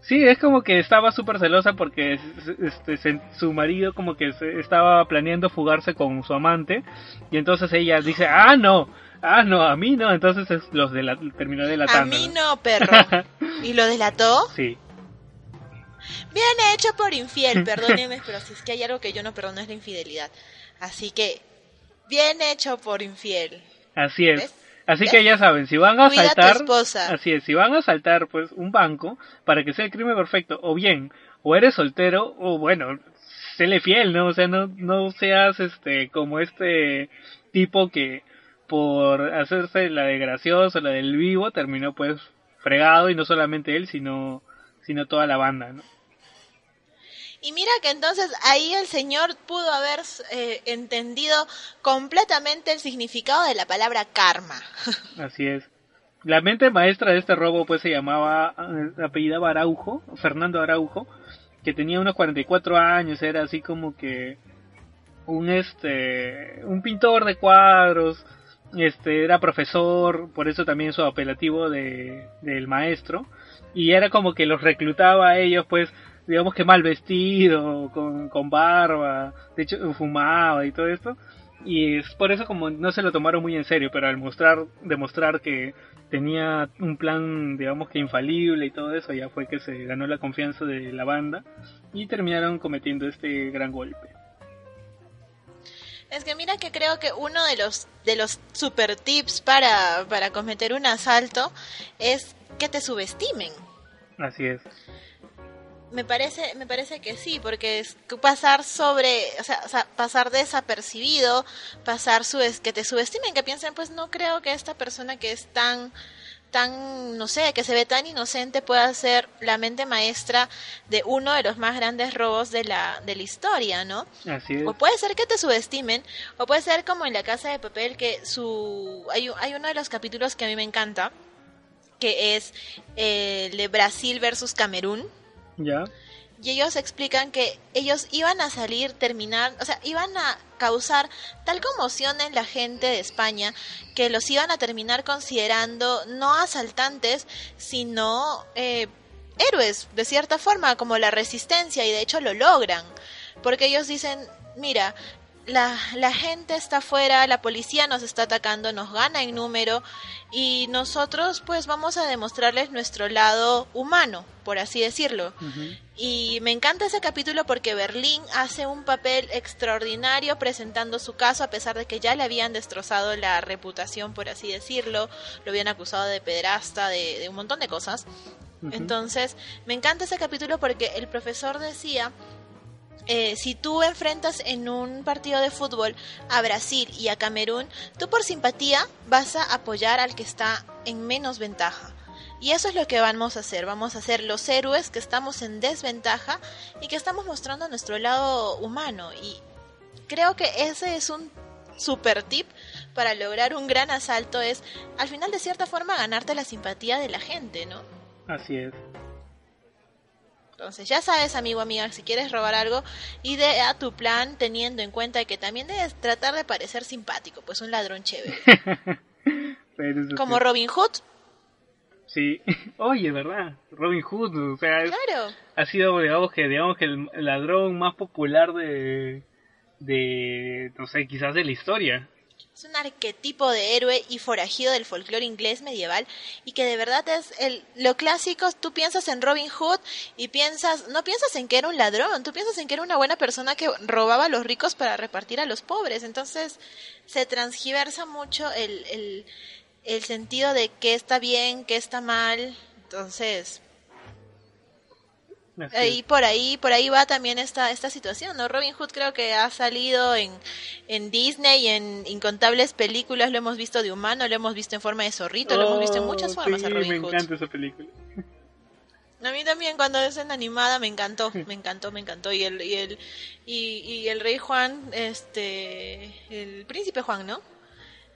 Sí, es como que estaba súper celosa porque este, su marido como que estaba planeando fugarse con su amante y entonces ella dice, ah, no, Ah, no, a mí no, entonces es los de la, terminó delatando. A mí no, perro. ¿Y lo delató? Sí. Bien hecho por infiel, perdóneme, pero si es que hay algo que yo no perdono es la infidelidad. Así que, bien hecho por infiel. Así es. Así que ya saben, si van a asaltar, así es, si van a asaltar pues un banco para que sea el crimen perfecto, o bien, o eres soltero, o bueno, séle fiel, ¿no? O sea, no, no seas este como este tipo que por hacerse la de gracioso, la del vivo, terminó pues fregado y no solamente él, sino, sino toda la banda, ¿no? Y mira que entonces ahí el Señor pudo haber eh, entendido completamente el significado de la palabra karma. Así es. La mente maestra de este robo pues se llamaba, eh, apellidaba Araujo, Fernando Araujo, que tenía unos 44 años, era así como que un este un pintor de cuadros, este era profesor, por eso también su apelativo de, del maestro, y era como que los reclutaba a ellos, pues, digamos que mal vestido, con, con barba, de hecho fumaba y todo esto, y es por eso como no se lo tomaron muy en serio, pero al mostrar, demostrar que tenía un plan, digamos que infalible y todo eso, ya fue que se ganó la confianza de la banda y terminaron cometiendo este gran golpe. Es que mira que creo que uno de los de los super tips para, para cometer un asalto es que te subestimen. Así es. Me parece, me parece que sí, porque es pasar sobre, o sea, pasar desapercibido, pasar su, que te subestimen, que piensen, pues no creo que esta persona que es tan tan, no sé, que se ve tan inocente pueda ser la mente maestra de uno de los más grandes robos de la, de la historia, ¿no? Así es. O puede ser que te subestimen, o puede ser como en la casa de papel que su hay, hay uno de los capítulos que a mí me encanta, que es el de Brasil versus Camerún. Ya. Y ellos explican que ellos iban a salir, terminar, o sea, iban a causar tal conmoción en la gente de España que los iban a terminar considerando no asaltantes, sino eh, héroes, de cierta forma, como la resistencia, y de hecho lo logran, porque ellos dicen, mira, la, la gente está afuera, la policía nos está atacando, nos gana en número y nosotros pues vamos a demostrarles nuestro lado humano, por así decirlo. Y me encanta ese capítulo porque Berlín hace un papel extraordinario presentando su caso a pesar de que ya le habían destrozado la reputación, por así decirlo, lo habían acusado de pederasta, de, de un montón de cosas. Entonces, me encanta ese capítulo porque el profesor decía eh, si tú enfrentas en un partido de fútbol a Brasil y a Camerún, tú por simpatía vas a apoyar al que está en menos ventaja. Y eso es lo que vamos a hacer. Vamos a ser los héroes que estamos en desventaja y que estamos mostrando nuestro lado humano. Y creo que ese es un super tip para lograr un gran asalto. Es al final de cierta forma ganarte la simpatía de la gente, ¿no? Así es. Entonces, ya sabes, amigo, amiga, si quieres robar algo, idea tu plan teniendo en cuenta que también debes tratar de parecer simpático, pues un ladrón chévere. Como Robin Hood. Sí, oye, ¿verdad? Robin Hood, o sea, claro. ha sido, digamos que, digamos que el ladrón más popular de, de, no sé, quizás de la historia. Es un arquetipo de héroe y forajido del folclore inglés medieval y que de verdad es el, lo clásico. Tú piensas en Robin Hood y piensas, no piensas en que era un ladrón, tú piensas en que era una buena persona que robaba a los ricos para repartir a los pobres. Entonces se transgiversa mucho el, el, el sentido de qué está bien, qué está mal. Entonces, y por ahí, por ahí va también esta, esta situación, ¿no? Robin Hood creo que ha salido en, en Disney, en incontables películas, lo hemos visto de humano, lo hemos visto en forma de zorrito, lo hemos visto en muchas oh, formas a Robin Hood. Me encanta esa película. A mí también cuando es en animada me encantó, me encantó, me encantó. Y el, y el, y, y el rey Juan, este, el príncipe Juan, ¿no?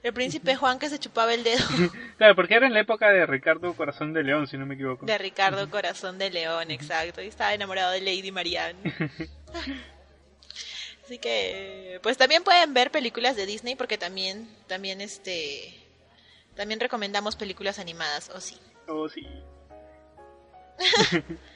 El príncipe Juan que se chupaba el dedo. claro, porque era en la época de Ricardo Corazón de León, si no me equivoco. De Ricardo Corazón de León, exacto. Y estaba enamorado de Lady Marianne. Así que, pues también pueden ver películas de Disney porque también, también este, también recomendamos películas animadas, o sí. Oh, sí.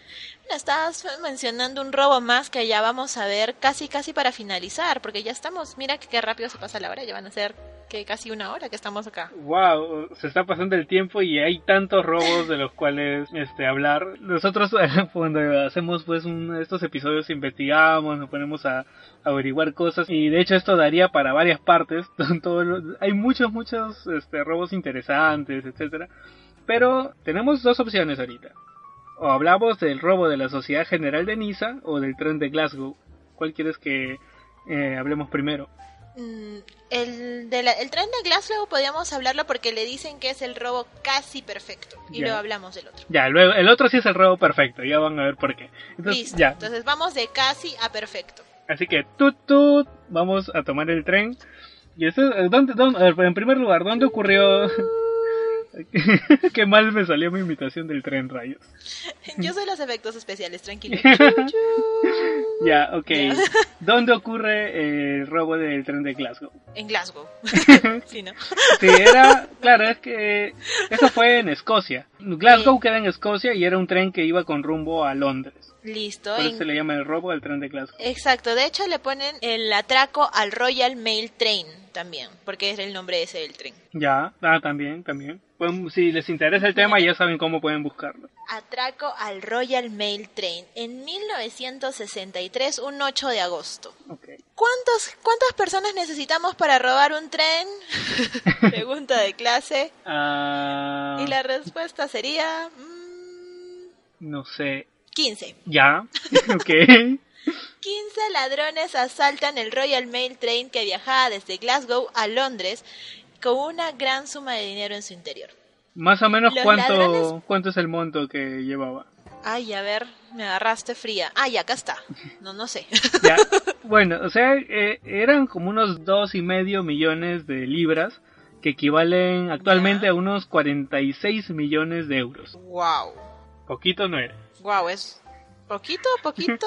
Estabas mencionando un robo más que ya vamos a ver casi casi para finalizar, porque ya estamos, mira qué rápido se pasa la hora, ya van a ser que casi una hora que estamos acá. Wow, se está pasando el tiempo y hay tantos robos de los cuales este hablar. Nosotros cuando hacemos pues estos episodios investigamos, nos ponemos a, averiguar cosas y de hecho esto daría para varias partes. hay muchos muchos este, robos interesantes, etcétera. Pero tenemos dos opciones ahorita o hablamos del robo de la Sociedad General de Niza o del tren de Glasgow. ¿Cuál quieres que eh, hablemos primero? Mm, el, de el tren de Glasgow podríamos hablarlo porque le dicen que es el robo casi perfecto. Y luego hablamos del otro. Ya, luego el otro sí es el robo perfecto. Ya van a ver por qué. Entonces, Listo. Ya. Entonces vamos de casi a perfecto. Así que tut tut, vamos a tomar el tren. Y eso, ¿dónde, dónde, en primer lugar, ¿dónde ocurrió? Qué mal me salió mi imitación del tren rayos. Yo soy los efectos especiales, tranquilo. ya, ok. ¿Dónde ocurre el robo del tren de Glasgow? En Glasgow. sí, ¿no? sí, era, claro, es que eso fue en Escocia. Glasgow queda en Escocia y era un tren que iba con rumbo a Londres. Listo. Por eso se le llama el robo al tren de Glasgow. Exacto, de hecho le ponen el atraco al Royal Mail Train también, porque es el nombre ese del tren. Ya, ah, también, también. Pues, si les interesa el tema ya saben cómo pueden buscarlo. Atraco al Royal Mail Train en 1963, un 8 de agosto. Okay. ¿Cuántos, ¿Cuántas personas necesitamos para robar un tren? Pregunta de clase. Uh... Y la respuesta sería... Mmm... No sé, 15. Ya, ok. 15 ladrones asaltan el Royal Mail Train que viajaba desde Glasgow a Londres con una gran suma de dinero en su interior. Más o menos Los cuánto, ladrones- cuánto es el monto que llevaba. Ay, a ver, me agarraste fría. Ay, acá está. No, no sé. Ya, bueno, o sea, eh, eran como unos dos y medio millones de libras que equivalen actualmente Ya. a unos 46 millones de euros. wow. Poquito no era. Wow, es poquito, poquito.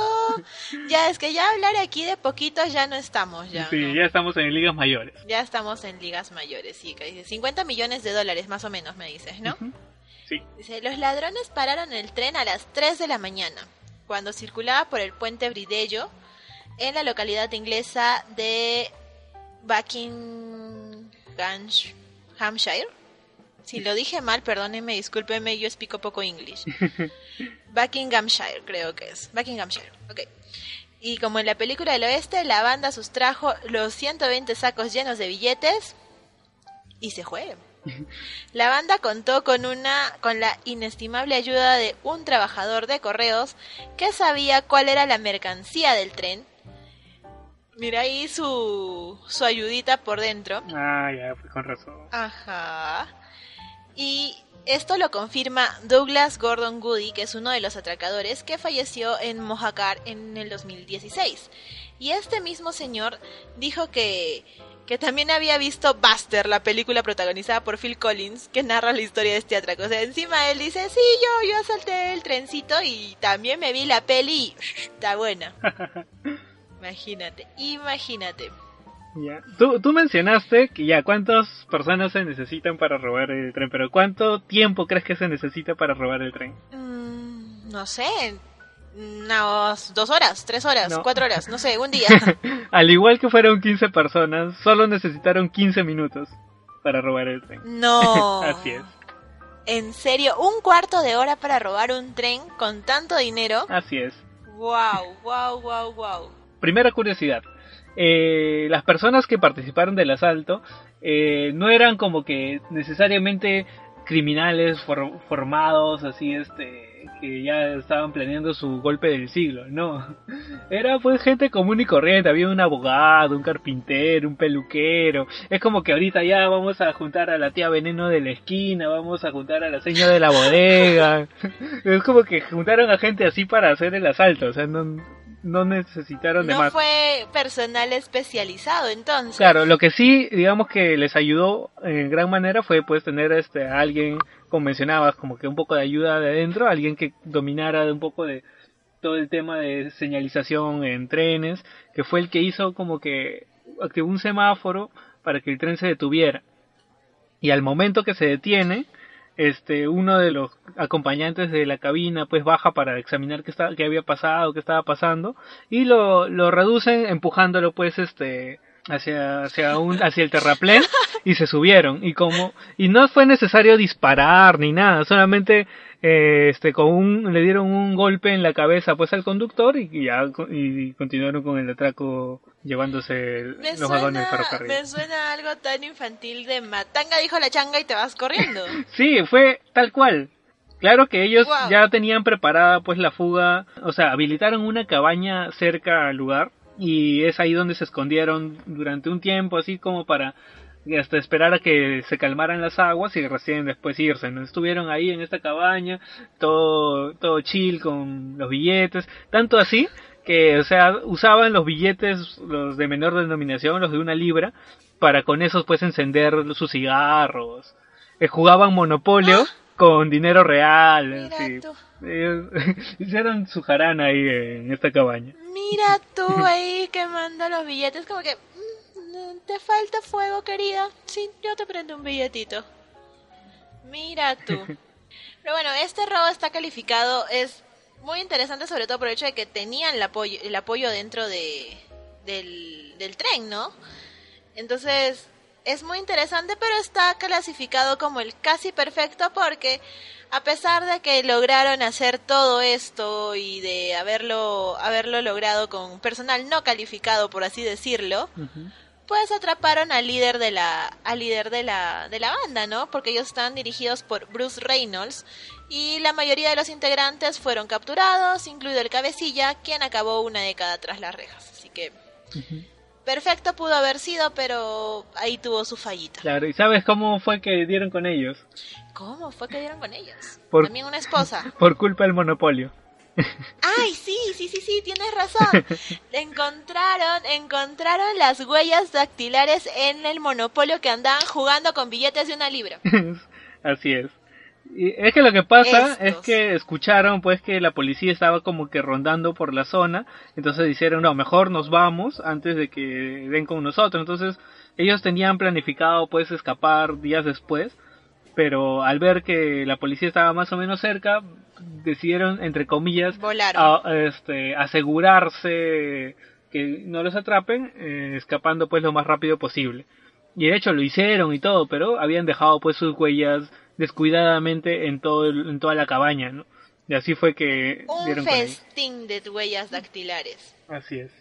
ya, es que ya hablar aquí de poquito ya no estamos, ya. sí, ¿no? ya estamos en ligas mayores. Ya estamos en ligas mayores, sí, que dice 50 millones de dólares más o menos, me dices, ¿no? Sí. Dice, los ladrones pararon el tren a las 3 de la mañana, cuando circulaba por el puente Bridello, en la localidad inglesa de Buckinghamshire. Si lo dije mal, perdónenme, discúlpenme, yo explico poco inglés. Buckinghamshire, creo que es. Buckinghamshire, ok. Y como en la película del oeste, la banda sustrajo los 120 sacos llenos de billetes y se fue. La banda contó con una con la inestimable ayuda de un trabajador de correos que sabía cuál era la mercancía del tren. Mira ahí su su ayudita por dentro. Ah, ya, pues con razón. Ajá. Y esto lo confirma Douglas Gordon Goody, que es uno de los atracadores que falleció en Mojacar en el 2016. Y este mismo señor dijo que, que también había visto Buster, la película protagonizada por Phil Collins, que narra la historia de este atraco. O sea, encima él dice, sí, yo, yo salté el trencito y también me vi la peli y está buena. Imagínate, imagínate. Ya. Tú, tú mencionaste que ya cuántas personas se necesitan para robar el tren, pero ¿cuánto tiempo crees que se necesita para robar el tren? Mm, no sé, unas dos horas, tres horas, No. cuatro horas, no sé, un día. Al igual que fueron 15 personas, solo necesitaron 15 minutos para robar el tren. No. Así es, ¿En serio? ¿Un cuarto de hora para robar un tren con tanto dinero? así es. Wow, wow, wow, wow. Primera curiosidad. Eh, las personas que participaron del asalto eh, no eran como que necesariamente criminales for- formados así este que ya estaban planeando su golpe del siglo no. Era pues gente común y corriente había un abogado un carpintero un peluquero. Es como que ahorita ya vamos a juntar a la tía veneno de la esquina vamos a juntar a la señora de la bodega. Es como que juntaron a gente así para hacer el asalto o sea no no necesitaron de No más fue personal especializado entonces. Claro, lo que sí, digamos que les ayudó en gran manera fue pues tener este a alguien, como mencionabas, como que un poco de ayuda de adentro, alguien que dominara un poco de todo el tema de señalización en trenes, que fue el que hizo como que activó un semáforo para que el tren se detuviera. Y al momento que se detiene, este uno de los acompañantes de la cabina pues baja para examinar qué qué había pasado, qué estaba pasando y lo lo reducen empujándolo pues este hacia hacia un hacia el terraplén y se subieron. Y como y no fue necesario disparar ni nada, solamente eh, este con un le dieron un golpe en la cabeza pues al conductor y, y ya y continuaron con el atraco llevándose el- los vagones del suena, ferrocarril. me suena algo tan infantil de matanga dijo la changa y te vas corriendo. Sí, fue tal cual. Claro que ellos ya tenían preparada pues la fuga, o sea, habilitaron una cabaña cerca al lugar y es ahí donde se escondieron durante un tiempo, así como para hasta esperar a que se calmaran las aguas y recién después irse. ¿no? Estuvieron ahí en esta cabaña, todo, todo chill con los billetes, tanto así que, o sea, usaban los billetes, los de menor denominación, los de una libra, para con esos pues encender sus cigarros. Eh, jugaban Monopolio con dinero real. Así. Ellos hicieron su jarana ahí en esta cabaña. Mira tú ahí quemando los billetes, como que te falta fuego, querida. Sí, yo te prendo un billetito. Mira tú. Pero bueno, este robo está calificado, es muy interesante sobre todo por el hecho de que tenían el apoyo, el apoyo dentro de, del, del tren, ¿no? Entonces, es muy interesante, pero está clasificado como el casi perfecto porque a pesar de que lograron hacer todo esto y de haberlo haberlo logrado con personal no calificado, por así decirlo, pues atraparon al líder de la al líder de la de la banda, ¿no? Porque ellos están dirigidos por Bruce Reynolds y la mayoría de los integrantes fueron capturados, incluido el cabecilla, quien acabó una década tras las rejas. Así que perfecto pudo haber sido, pero ahí tuvo su fallita. Claro, ¿y sabes cómo fue que dieron con ellos? ¿Cómo fue que dieron con ellos? Por- También una esposa. Por culpa del monopolio. Ay, sí, sí, sí, sí, tienes razón. encontraron, encontraron las huellas dactilares en el monopolio que andaban jugando con billetes de una libra. Así es. Y es que lo que pasa Estos. es que escucharon pues que la policía estaba como que rondando por la zona, entonces dijeron, no, mejor nos vamos antes de que den con nosotros. Entonces ellos tenían planificado pues escapar días después, pero al ver que la policía estaba más o menos cerca, decidieron, entre comillas, a- este, asegurarse que no los atrapen, eh, escapando pues lo más rápido posible. Y de hecho lo hicieron y todo, pero habían dejado pues sus huellas descuidadamente en todo el- en toda la cabaña, ¿no? Y así fue que Un dieron festín de huellas dactilares. Así es.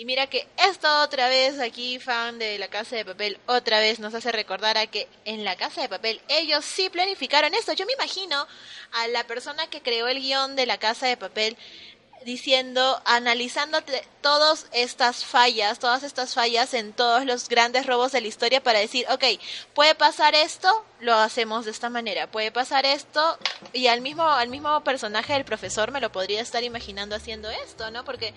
Y mira que esto otra vez aquí, fan de la Casa de Papel, otra vez nos hace recordar a que en la Casa de Papel ellos sí planificaron esto. Yo me imagino a la persona que creó el guion de la Casa de Papel diciendo, analizando todas estas fallas, todas estas fallas en todos los grandes robos de la historia para decir, ok, puede pasar esto, lo hacemos de esta manera, puede pasar esto, y al mismo, al mismo personaje del profesor me lo podría estar imaginando haciendo esto, ¿no? Porque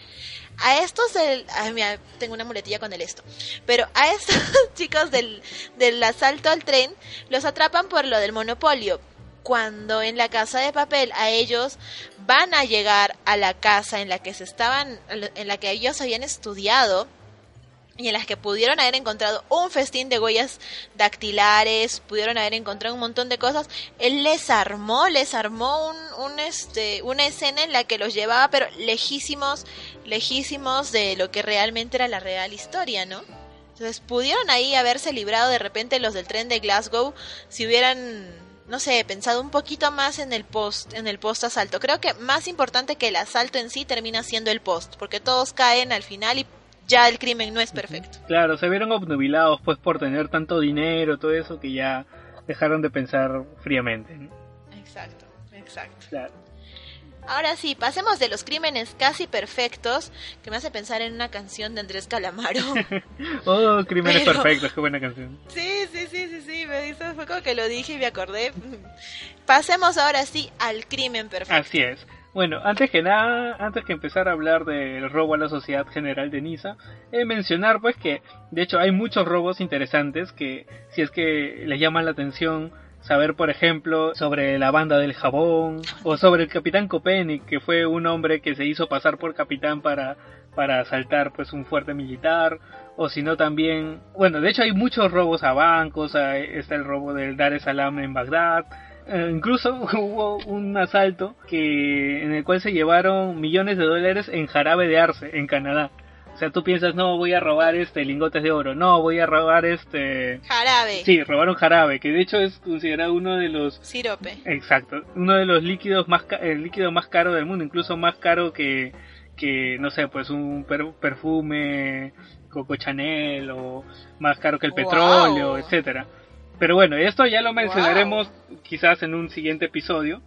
a estos ay, mira, tengo una muletilla con el esto, pero a estos chicos del, del asalto al tren los atrapan por lo del monopolio. Cuando en la casa de papel a ellos van a llegar a la casa en la que se estaban, en la que ellos habían estudiado, y en las que pudieron haber encontrado un festín de huellas dactilares, pudieron haber encontrado un montón de cosas, él les armó, les armó un, un este, una escena en la que los llevaba, pero lejísimos, lejísimos de lo que realmente era la real historia, ¿no? Entonces pudieron ahí haberse librado de repente los del tren de Glasgow si hubieran no sé, pensado un poquito más en el post, en el post asalto. Creo que más importante que el asalto en sí termina siendo el post, porque todos caen al final y ya el crimen no es perfecto. Claro, se vieron obnubilados pues por tener tanto dinero, todo eso, que ya dejaron de pensar fríamente. ¿no? Exacto, exacto. Claro. Ahora sí, pasemos de los crímenes casi perfectos, que me hace pensar en una canción de Andrés Calamaro. Oh, Crímenes Pero- Perfectos, qué buena canción. sí, sí, sí, sí, sí, me hizo, fue como que lo dije y me acordé. Pasemos ahora sí al crimen perfecto. Así es. Bueno, antes que nada, antes que empezar a hablar del robo a la Sociedad General de Niza, he mencionar pues que de hecho hay muchos robos interesantes que si es que les llaman la atención saber por ejemplo sobre la banda del jabón o sobre el capitán Kopenik que fue un hombre que se hizo pasar por capitán para para asaltar pues un fuerte militar o si no también bueno de hecho hay muchos robos a bancos está el robo del Dar es Salaam en Bagdad eh, incluso hubo un asalto que en el cual se llevaron millones de dólares en jarabe de arce en Canadá. O sea, tú piensas, no, voy a robar este lingotes de oro, no, voy a robar este... Jarabe, Sí, robaron jarabe, que de hecho es considerado uno de los... sirope. Exacto, uno de los líquidos más... ca- el líquido más caro del mundo, incluso más caro que, que no sé, pues un per- perfume Coco Chanel o más caro que el Wow. petróleo, etcétera. Pero bueno, esto ya lo mencionaremos quizás en un siguiente episodio.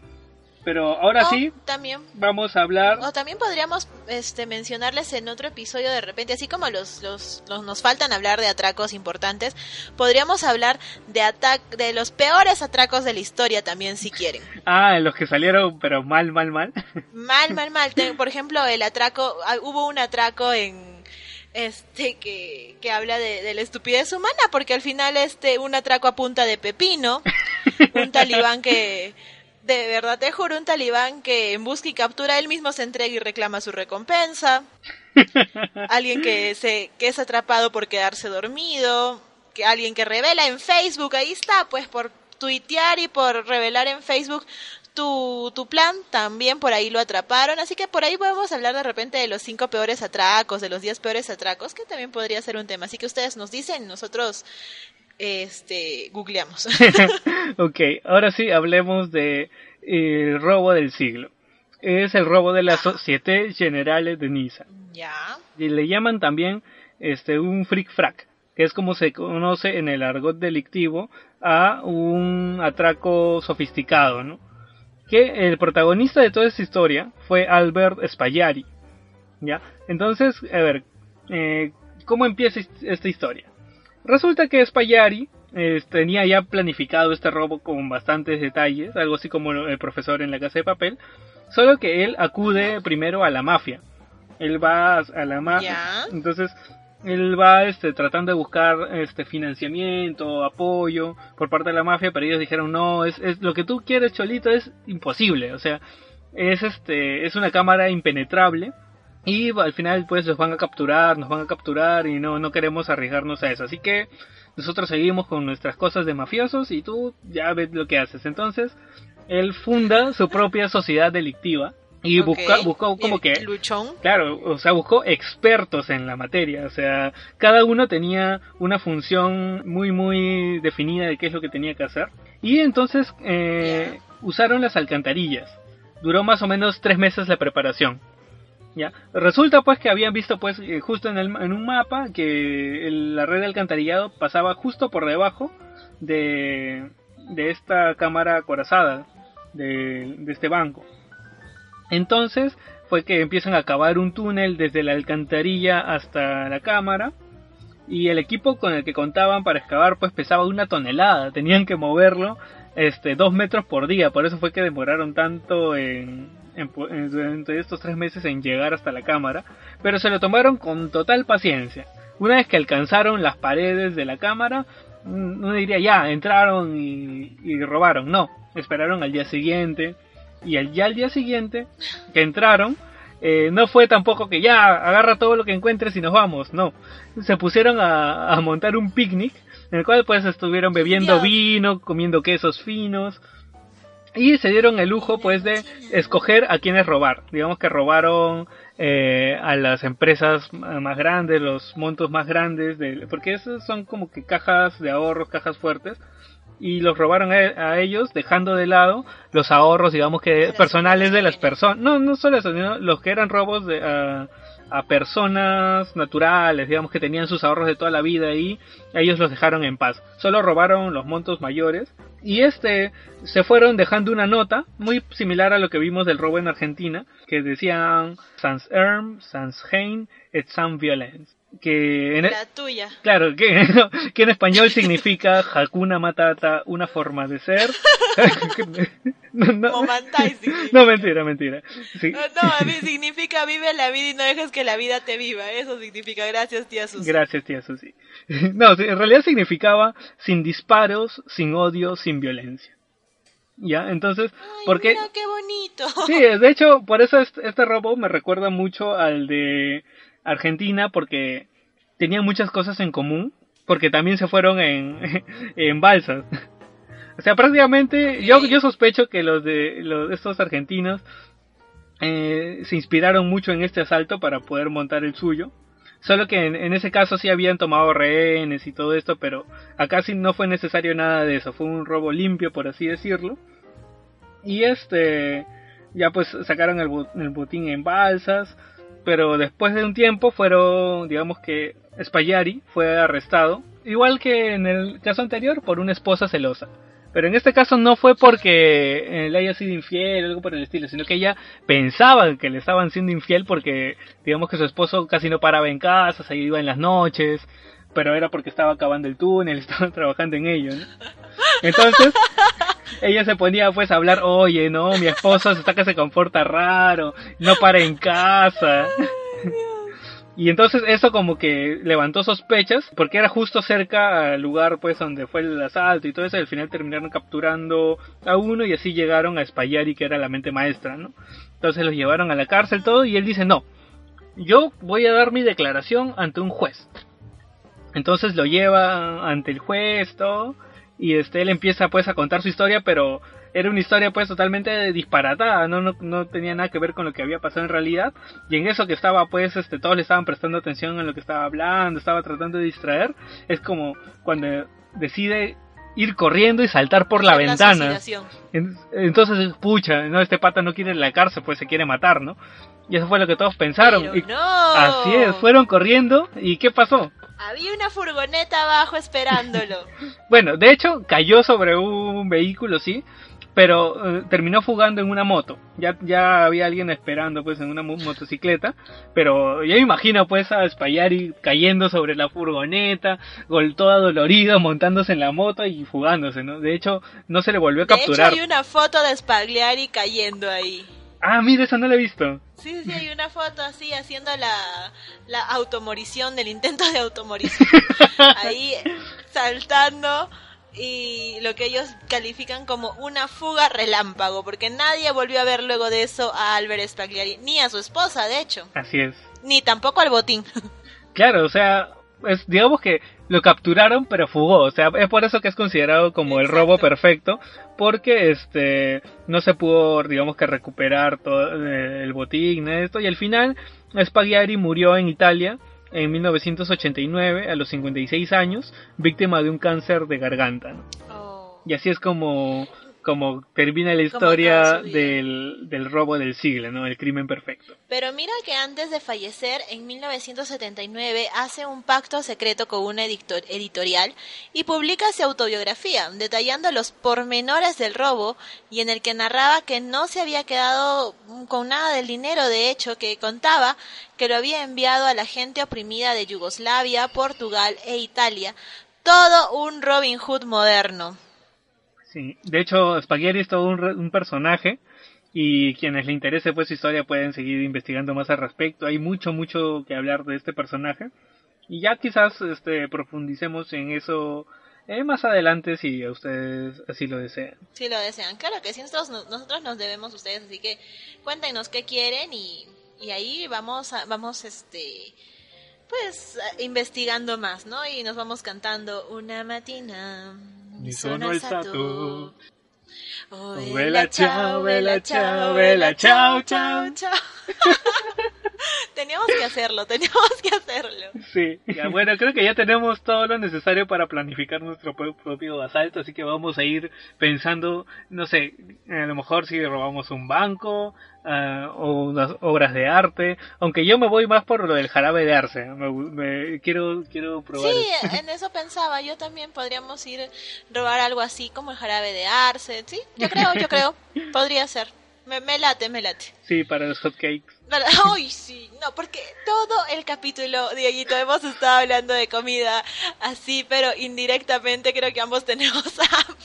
Pero ahora O sí, También vamos a hablar. O también podríamos este, mencionarles en otro episodio de repente, así como los, los, los- nos faltan hablar de atracos importantes, podríamos hablar de atac de los peores atracos de la historia también si quieren. Ah, los que salieron, pero mal, mal, mal. Mal, mal, mal. Por ejemplo, el atraco, ah, hubo un atraco en este que, que habla de, de la estupidez humana, porque al final este un atraco a punta de pepino, un talibán que de verdad te juro un talibán que en busca y captura él mismo se entrega y reclama su recompensa, alguien que se que es atrapado por quedarse dormido, que alguien que revela en Facebook, ahí está, pues por tuitear y por revelar en Facebook tu, tu plan, también por ahí lo atraparon, así que por ahí podemos hablar de repente de los cinco peores atracos, de los diez peores atracos, que también podría ser un tema, así que ustedes nos dicen, nosotros este googleamos. ok, ahora sí hablemos de eh, el robo del siglo. Es el robo de la Societe Generale de Niza. ya. Y le llaman también este un fric frac, que es como se conoce en el argot delictivo a un atraco sofisticado, ¿no? Que el protagonista de toda esta historia fue Albert Spagliari, ¿ya? Entonces, a ver, eh, ¿cómo empieza esta historia? Resulta que Spayari eh, tenía ya planificado este robo con bastantes detalles, algo así como el profesor en la casa de papel, solo que él acude primero a la mafia. Él va a la mafia, entonces él va este, tratando de buscar este financiamiento, apoyo por parte de la mafia, pero ellos dijeron no, es, es lo que tú quieres, Cholito, es imposible, o sea, es este, es una cámara impenetrable y al final pues los van a capturar, nos van a capturar y no, no queremos arriesgarnos a eso. Así que nosotros seguimos con nuestras cosas de mafiosos y tú ya ves lo que haces. Entonces, él funda su propia sociedad delictiva y busca, buscó como que... Luchón. Claro, o sea, buscó expertos en la materia. O sea, cada uno tenía una función muy, muy definida de qué es lo que tenía que hacer. Y entonces eh, usaron las alcantarillas. Duró más o menos tres meses la preparación. ¿Ya? Resulta pues que habían visto pues eh, justo en, el, en un mapa que la red de alcantarillado pasaba justo por debajo de, de esta cámara acorazada de, de este banco. Entonces fue que empiezan a cavar un túnel desde la alcantarilla hasta la cámara y el equipo con el que contaban para excavar pues pesaba una tonelada, tenían que moverlo este dos metros por día, por eso fue que demoraron tanto en, entre estos tres meses en llegar hasta la cámara, pero se lo tomaron con total paciencia. Una vez que alcanzaron las paredes de la cámara, mm, uno diría ya, entraron y, robaron. No, esperaron al día siguiente. Y al, ya al día siguiente que entraron, eh, no fue tampoco que ya agarra todo lo que encuentres y nos vamos. No, se pusieron a, a montar un picnic en el cual pues estuvieron bebiendo vino, comiendo quesos finos, y se dieron el lujo pues de escoger a quienes robar. Digamos que robaron eh, a las empresas más grandes, los montos más grandes, de, porque esos son como que cajas de ahorros, cajas fuertes, y los robaron a, ellos dejando de lado los ahorros, digamos que personales de las personas. No, no solo eso, sino los que eran robos de... a personas naturales, digamos que tenían sus ahorros de toda la vida ahí, ellos los dejaron en paz. Solo robaron los montos mayores y este se fueron dejando una nota muy similar a lo que vimos del robo en Argentina, que decían sans erm, sans hein et sans violence. Que en, e- la tuya. Claro, que, que en español significa Hakuna Matata, una forma de ser. no, no, no, mentira, mentira. No, significa vive la vida y no dejes que la vida te viva. Eso significa gracias, tía Susi. Gracias, tía Susi. No, en realidad significaba sin disparos, sin odio, sin violencia. ¿Ya? Entonces, porque... Mira qué bonito. Sí, de hecho, por eso este, este robo me recuerda mucho al de Argentina, porque tenían muchas cosas en común, porque también se fueron en, en balsas. O sea, prácticamente yo, yo sospecho que los de los, estos argentinos eh, se inspiraron mucho en este asalto para poder montar el suyo. Solo que en, ese caso sí habían tomado rehenes y todo esto, pero acá sí no fue necesario nada de eso. Fue un robo limpio, por así decirlo. Y este, ya pues sacaron el, el botín en balsas. Pero después de un tiempo fueron, digamos que Spallari fue arrestado. Igual que en el caso anterior, por una esposa celosa. Pero en este caso no fue porque le haya sido infiel o algo por el estilo, sino que ella pensaba que le estaban siendo infiel porque digamos que su esposo casi no paraba en casa, se iba en las noches, pero era porque estaba acabando el túnel, estaba trabajando en ello, Entonces, ella se ponía pues a hablar, oye, no, mi esposo está que se comporta raro, no para en casa. Y entonces eso como que levantó sospechas, porque era justo cerca al lugar pues donde fue el asalto y todo eso, y al final terminaron capturando a uno y así llegaron a Spallari que era la mente maestra, ¿no? Entonces los llevaron a la cárcel todo y él dice, no, yo voy a dar mi declaración ante un juez. Entonces lo lleva ante el juez, todo, y este, él empieza pues a contar su historia, pero era una historia pues totalmente disparatada, ¿no? No, tenía nada que ver con lo que había pasado en realidad. Y en eso que estaba pues, este, todos le estaban prestando atención en lo que estaba hablando, estaba tratando de distraer, es como cuando decide ir corriendo y saltar por la, ventana. Entonces, pucha, no, este pata no quiere la cárcel, pues se quiere matar, ¿no? Y eso fue lo que todos pensaron. y Así es, fueron corriendo y ¿qué pasó? Había una furgoneta abajo esperándolo. bueno, de hecho cayó sobre un vehículo, sí, pero eh, terminó fugando en una moto. Ya, ya había alguien esperando pues en una motocicleta, pero ya me imagino pues a Spaghetti cayendo sobre la furgoneta, gol toda dolorida, montándose en la moto y fugándose, ¿no? De hecho, no se le volvió a capturar. De hecho, hay una foto de Spagliari cayendo ahí. Ah, mira, eso no la he visto. Sí, sí, hay una foto así haciendo la, la automorición, del intento de automorición. ahí saltando y lo que ellos califican como una fuga relámpago, porque nadie volvió a ver luego de eso a Albert Spagliari, ni a su esposa, de hecho. Así es. Ni tampoco al botín. Claro, o sea, es, digamos que lo capturaron pero fugó, o sea, es por eso que es considerado como el robo perfecto, porque este no se pudo, digamos que recuperar todo eh, el botín, esto, y al final Spagliari murió en Italia en 1989 a los 56 años, víctima de un cáncer de garganta. Oh. Y así es como como termina la historia del, del, robo del siglo, ¿no? El crimen perfecto. Pero mira que antes de fallecer, en 1979, hace un pacto secreto con una editorial y publica su autobiografía, detallando los pormenores del robo y en el que narraba que no se había quedado con nada del dinero, de hecho, que contaba que lo había enviado a la gente oprimida de Yugoslavia, Portugal e Italia. Todo un Robin Hood moderno. Sí, de hecho, Spaghetti es todo un, personaje y quienes le interese pues su historia pueden seguir investigando más al respecto. Hay mucho, mucho que hablar de este personaje y ya quizás este, profundicemos en eso eh, más adelante si ustedes así lo desean. Si lo desean, claro que sí, nosotros, nosotros nos debemos a ustedes, así que cuéntenos qué quieren y, y ahí vamos, a, vamos este pues investigando más, ¿no? Y nos vamos cantando una matina sono alzato. Oh, vela, chao, vela, chao, vela, chao, chao, chao. teníamos que hacerlo, teníamos que hacerlo. Sí, bueno, creo que ya tenemos todo lo necesario para planificar nuestro propio asalto, así que vamos a ir pensando, no sé, a lo mejor si robamos un banco uh, o unas obras de arte, aunque yo me voy más por lo del jarabe de arce, me, quiero quiero probar. Sí, en eso pensaba, yo también podríamos ir robar algo así como el jarabe de arce, sí, yo creo, yo creo, podría ser. Me, me, late, me late. Sí, para los hotcakes. Ay, sí, no, porque todo el capítulo, Dieguito, hemos estado hablando de comida así, pero indirectamente creo que ambos tenemos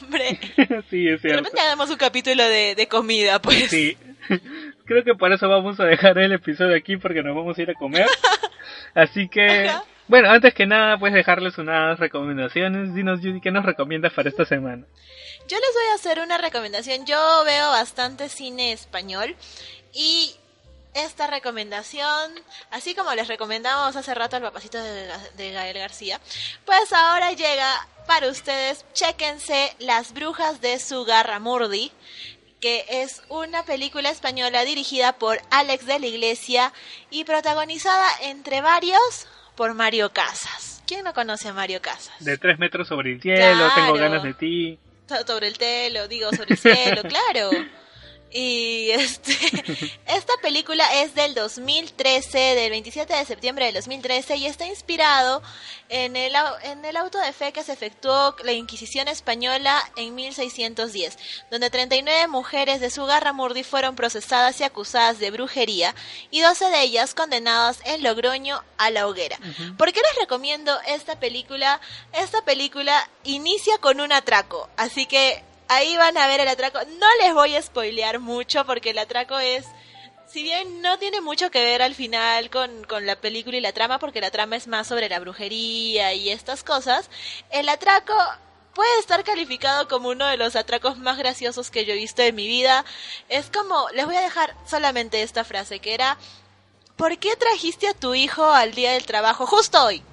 hambre. sí, es cierto. Hagamos un capítulo de, de comida, pues. Sí. Creo que por eso vamos a dejar el episodio aquí porque nos vamos a ir a comer. Así que, bueno, antes que nada, pues dejarles unas recomendaciones. Dinos, Judy, ¿qué nos recomiendas para esta semana? Yo les voy a hacer una recomendación. Yo veo bastante cine español y esta recomendación, así como les recomendamos hace rato al papacito de, Gael García, pues ahora llega para ustedes, chéquense Las Brujas de Sugarramurdi, que es una película española dirigida por Alex de la Iglesia y protagonizada entre varios por Mario Casas. ¿Quién no conoce a Mario Casas? De tres metros sobre el cielo, tengo ganas de ti. Sobre el cielo, digo, sobre el cielo, claro. Y este, esta película es del 2013, del 27 de septiembre del 2013, y está inspirado en el, en el auto de fe que se efectuó la Inquisición española en 1610, donde 39 mujeres de su garra murdi fueron procesadas y acusadas de brujería, y 12 de ellas condenadas en Logroño a la hoguera. ¿Por qué les recomiendo esta película? Esta película inicia con un atraco, así que ahí van a ver el atraco. No les voy a spoilear mucho porque el atraco es, si bien no tiene mucho que ver al final con, con la película y la trama, porque la trama es más sobre la brujería y estas cosas, el atraco puede estar calificado como uno de los atracos más graciosos que yo he visto en mi vida. Es como, les voy a dejar solamente esta frase que era, ¿por qué trajiste a tu hijo al día del trabajo justo hoy?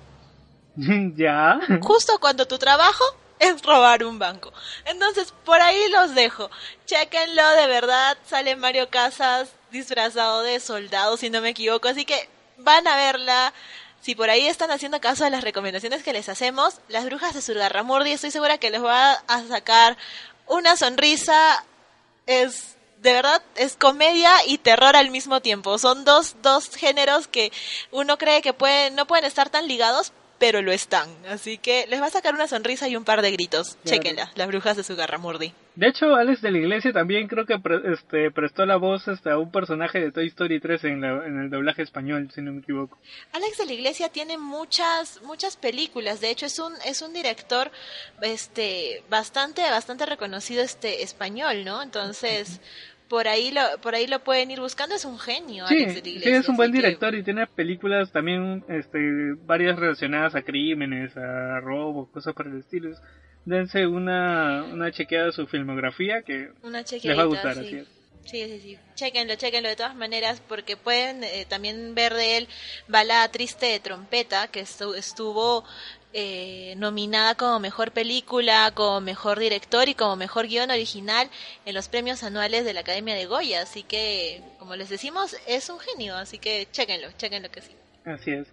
Ya. Justo cuando tu trabajo es robar un banco. Entonces, por ahí los dejo. Chequenlo, de verdad. Sale Mario Casas disfrazado de soldado, si no me equivoco. Así que van a verla. Si por ahí están haciendo caso a las recomendaciones que les hacemos, Las Brujas de Surgarramurdi, estoy segura que les va a sacar una sonrisa. Es de verdad es comedia y terror al mismo tiempo. Son dos, dos géneros que uno cree que pueden, no pueden estar tan ligados, pero lo están. Así que les va a sacar una sonrisa y un par de gritos. Chequenla, las brujas de su Murdi. De hecho, Alex de la Iglesia también creo que este, prestó la voz hasta a un personaje de Toy Story 3 en, en, el doblaje español, si no me equivoco. Alex de la Iglesia tiene muchas muchas películas. De hecho, es un es un director este bastante bastante reconocido este español, ¿no? Entonces, por ahí lo por ahí lo pueden ir buscando es un genio sí, sí es un buen director y tiene películas también este varias relacionadas a crímenes a robos cosas por el estilo dense una una chequeada de su filmografía que les va a gustar sí. así es. Sí, sí, sí. Chequenlo, chequenlo de todas maneras, porque pueden eh, también ver de él Balada Triste de Trompeta, que estuvo eh, nominada como mejor película, como mejor director y como mejor guion original en los premios anuales de la Academia de Goya. Así que, como les decimos, es un genio. Así que chequenlo, chequenlo que sí. Así es.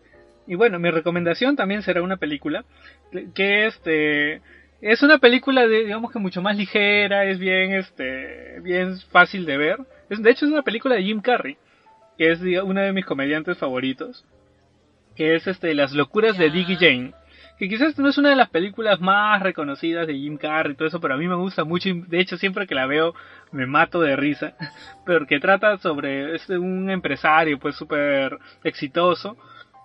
Y bueno, mi recomendación también será una película que este es una película de, digamos que mucho más ligera, es bien este bien fácil de ver. Es, de hecho es una película de Jim Carrey, que es uno de mis comediantes favoritos, que es este Las locuras de Diggy Jane que quizás no es una de las películas más reconocidas de Jim Carrey y todo eso, pero a mí me gusta mucho de hecho siempre que la veo me mato de risa, porque trata sobre es un empresario pues súper exitoso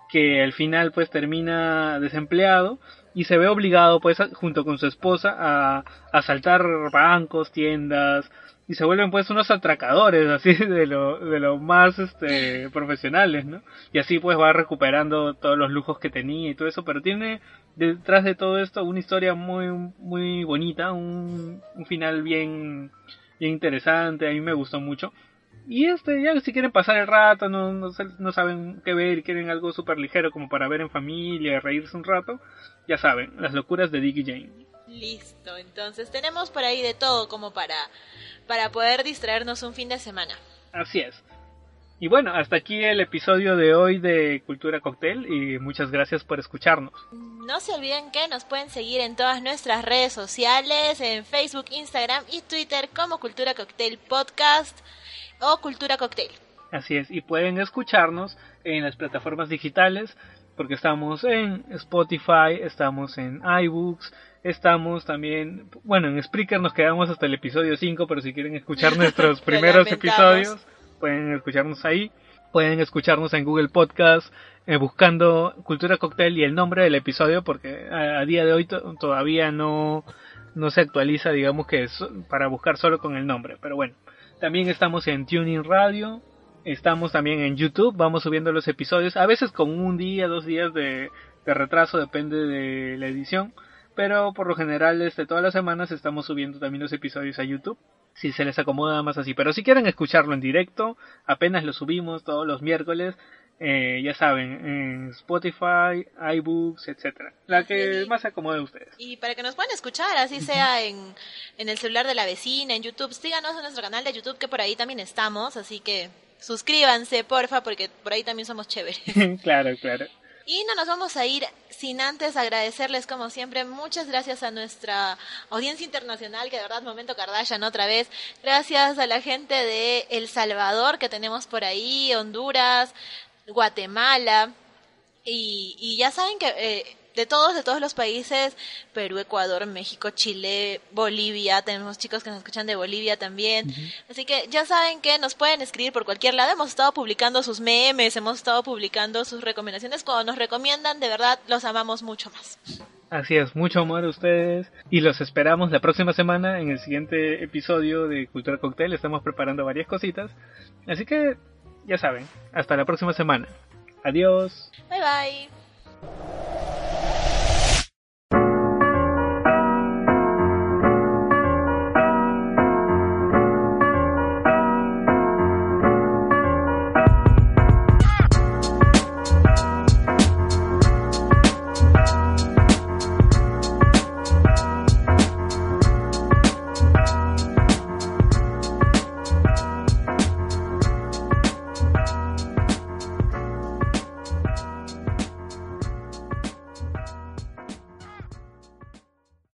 que al final pues termina desempleado y se ve obligado pues junto con su esposa a asaltar bancos, tiendas, y se vuelven pues unos atracadores así de lo, de lo más este profesionales, ¿no? Y así pues va recuperando todos los lujos que tenía y todo eso, pero tiene detrás de todo esto una historia muy muy bonita, un, un final bien bien interesante, a mí me gustó mucho. Y este, ya si quieren pasar el rato, no, no, no saben qué ver y quieren algo súper ligero como para ver en familia, reírse un rato, ya saben, las locuras de Dicky Jane. Listo, entonces tenemos por ahí de todo como para para poder distraernos un fin de semana. Así es. Y bueno, hasta aquí el episodio de hoy de Cultura Cocktail y muchas gracias por escucharnos. No se olviden que nos pueden seguir en todas nuestras redes sociales, en Facebook, Instagram y Twitter como Cultura Cocktail Podcast o Cultura Cocktail. Así es, y pueden escucharnos en las plataformas digitales porque estamos en Spotify, estamos en iBooks, Estamos también, bueno, en Spreaker nos quedamos hasta el episodio 5, pero si quieren escuchar nuestros primeros episodios, pueden escucharnos ahí. Pueden escucharnos en Google Podcast eh, buscando Cultura Cocktail y el nombre del episodio, porque a, día de hoy todavía no, no se actualiza, digamos que es para buscar solo con el nombre. Pero bueno, también estamos en Tuning Radio, estamos también en YouTube, vamos subiendo los episodios, a veces con un día, dos días de retraso, depende de la edición pero por lo general este todas las semanas estamos subiendo también los episodios a YouTube si se les acomoda más así. Pero si quieren escucharlo en directo apenas lo subimos todos los miércoles eh, ya saben en Spotify iBooks etcétera. La que más se acomode a ustedes. Y para que nos puedan escuchar así sea en, en el celular de la vecina en YouTube síganos en nuestro canal de YouTube que por ahí también estamos así que suscríbanse porfa porque por ahí también somos chéveres. Claro claro y no nos vamos a ir sin antes agradecerles, como siempre, muchas gracias a nuestra audiencia internacional, que de verdad, momento Kardashian otra vez. Gracias a la gente de El Salvador que tenemos por ahí, Honduras, Guatemala. Y, y ya saben que eh, de todos, de todos los países, Perú, Ecuador, México, Chile, Bolivia, tenemos chicos que nos escuchan de Bolivia también. Así que ya saben que nos pueden escribir por cualquier lado. Hemos estado publicando sus memes, hemos estado publicando sus recomendaciones. Cuando nos recomiendan, de verdad, los amamos mucho más. Así es, mucho amor a ustedes y los esperamos la próxima semana en el siguiente episodio de Cultura Cocktail. Estamos preparando varias cositas. Así que ya saben, hasta la próxima semana. Adiós. Bye bye.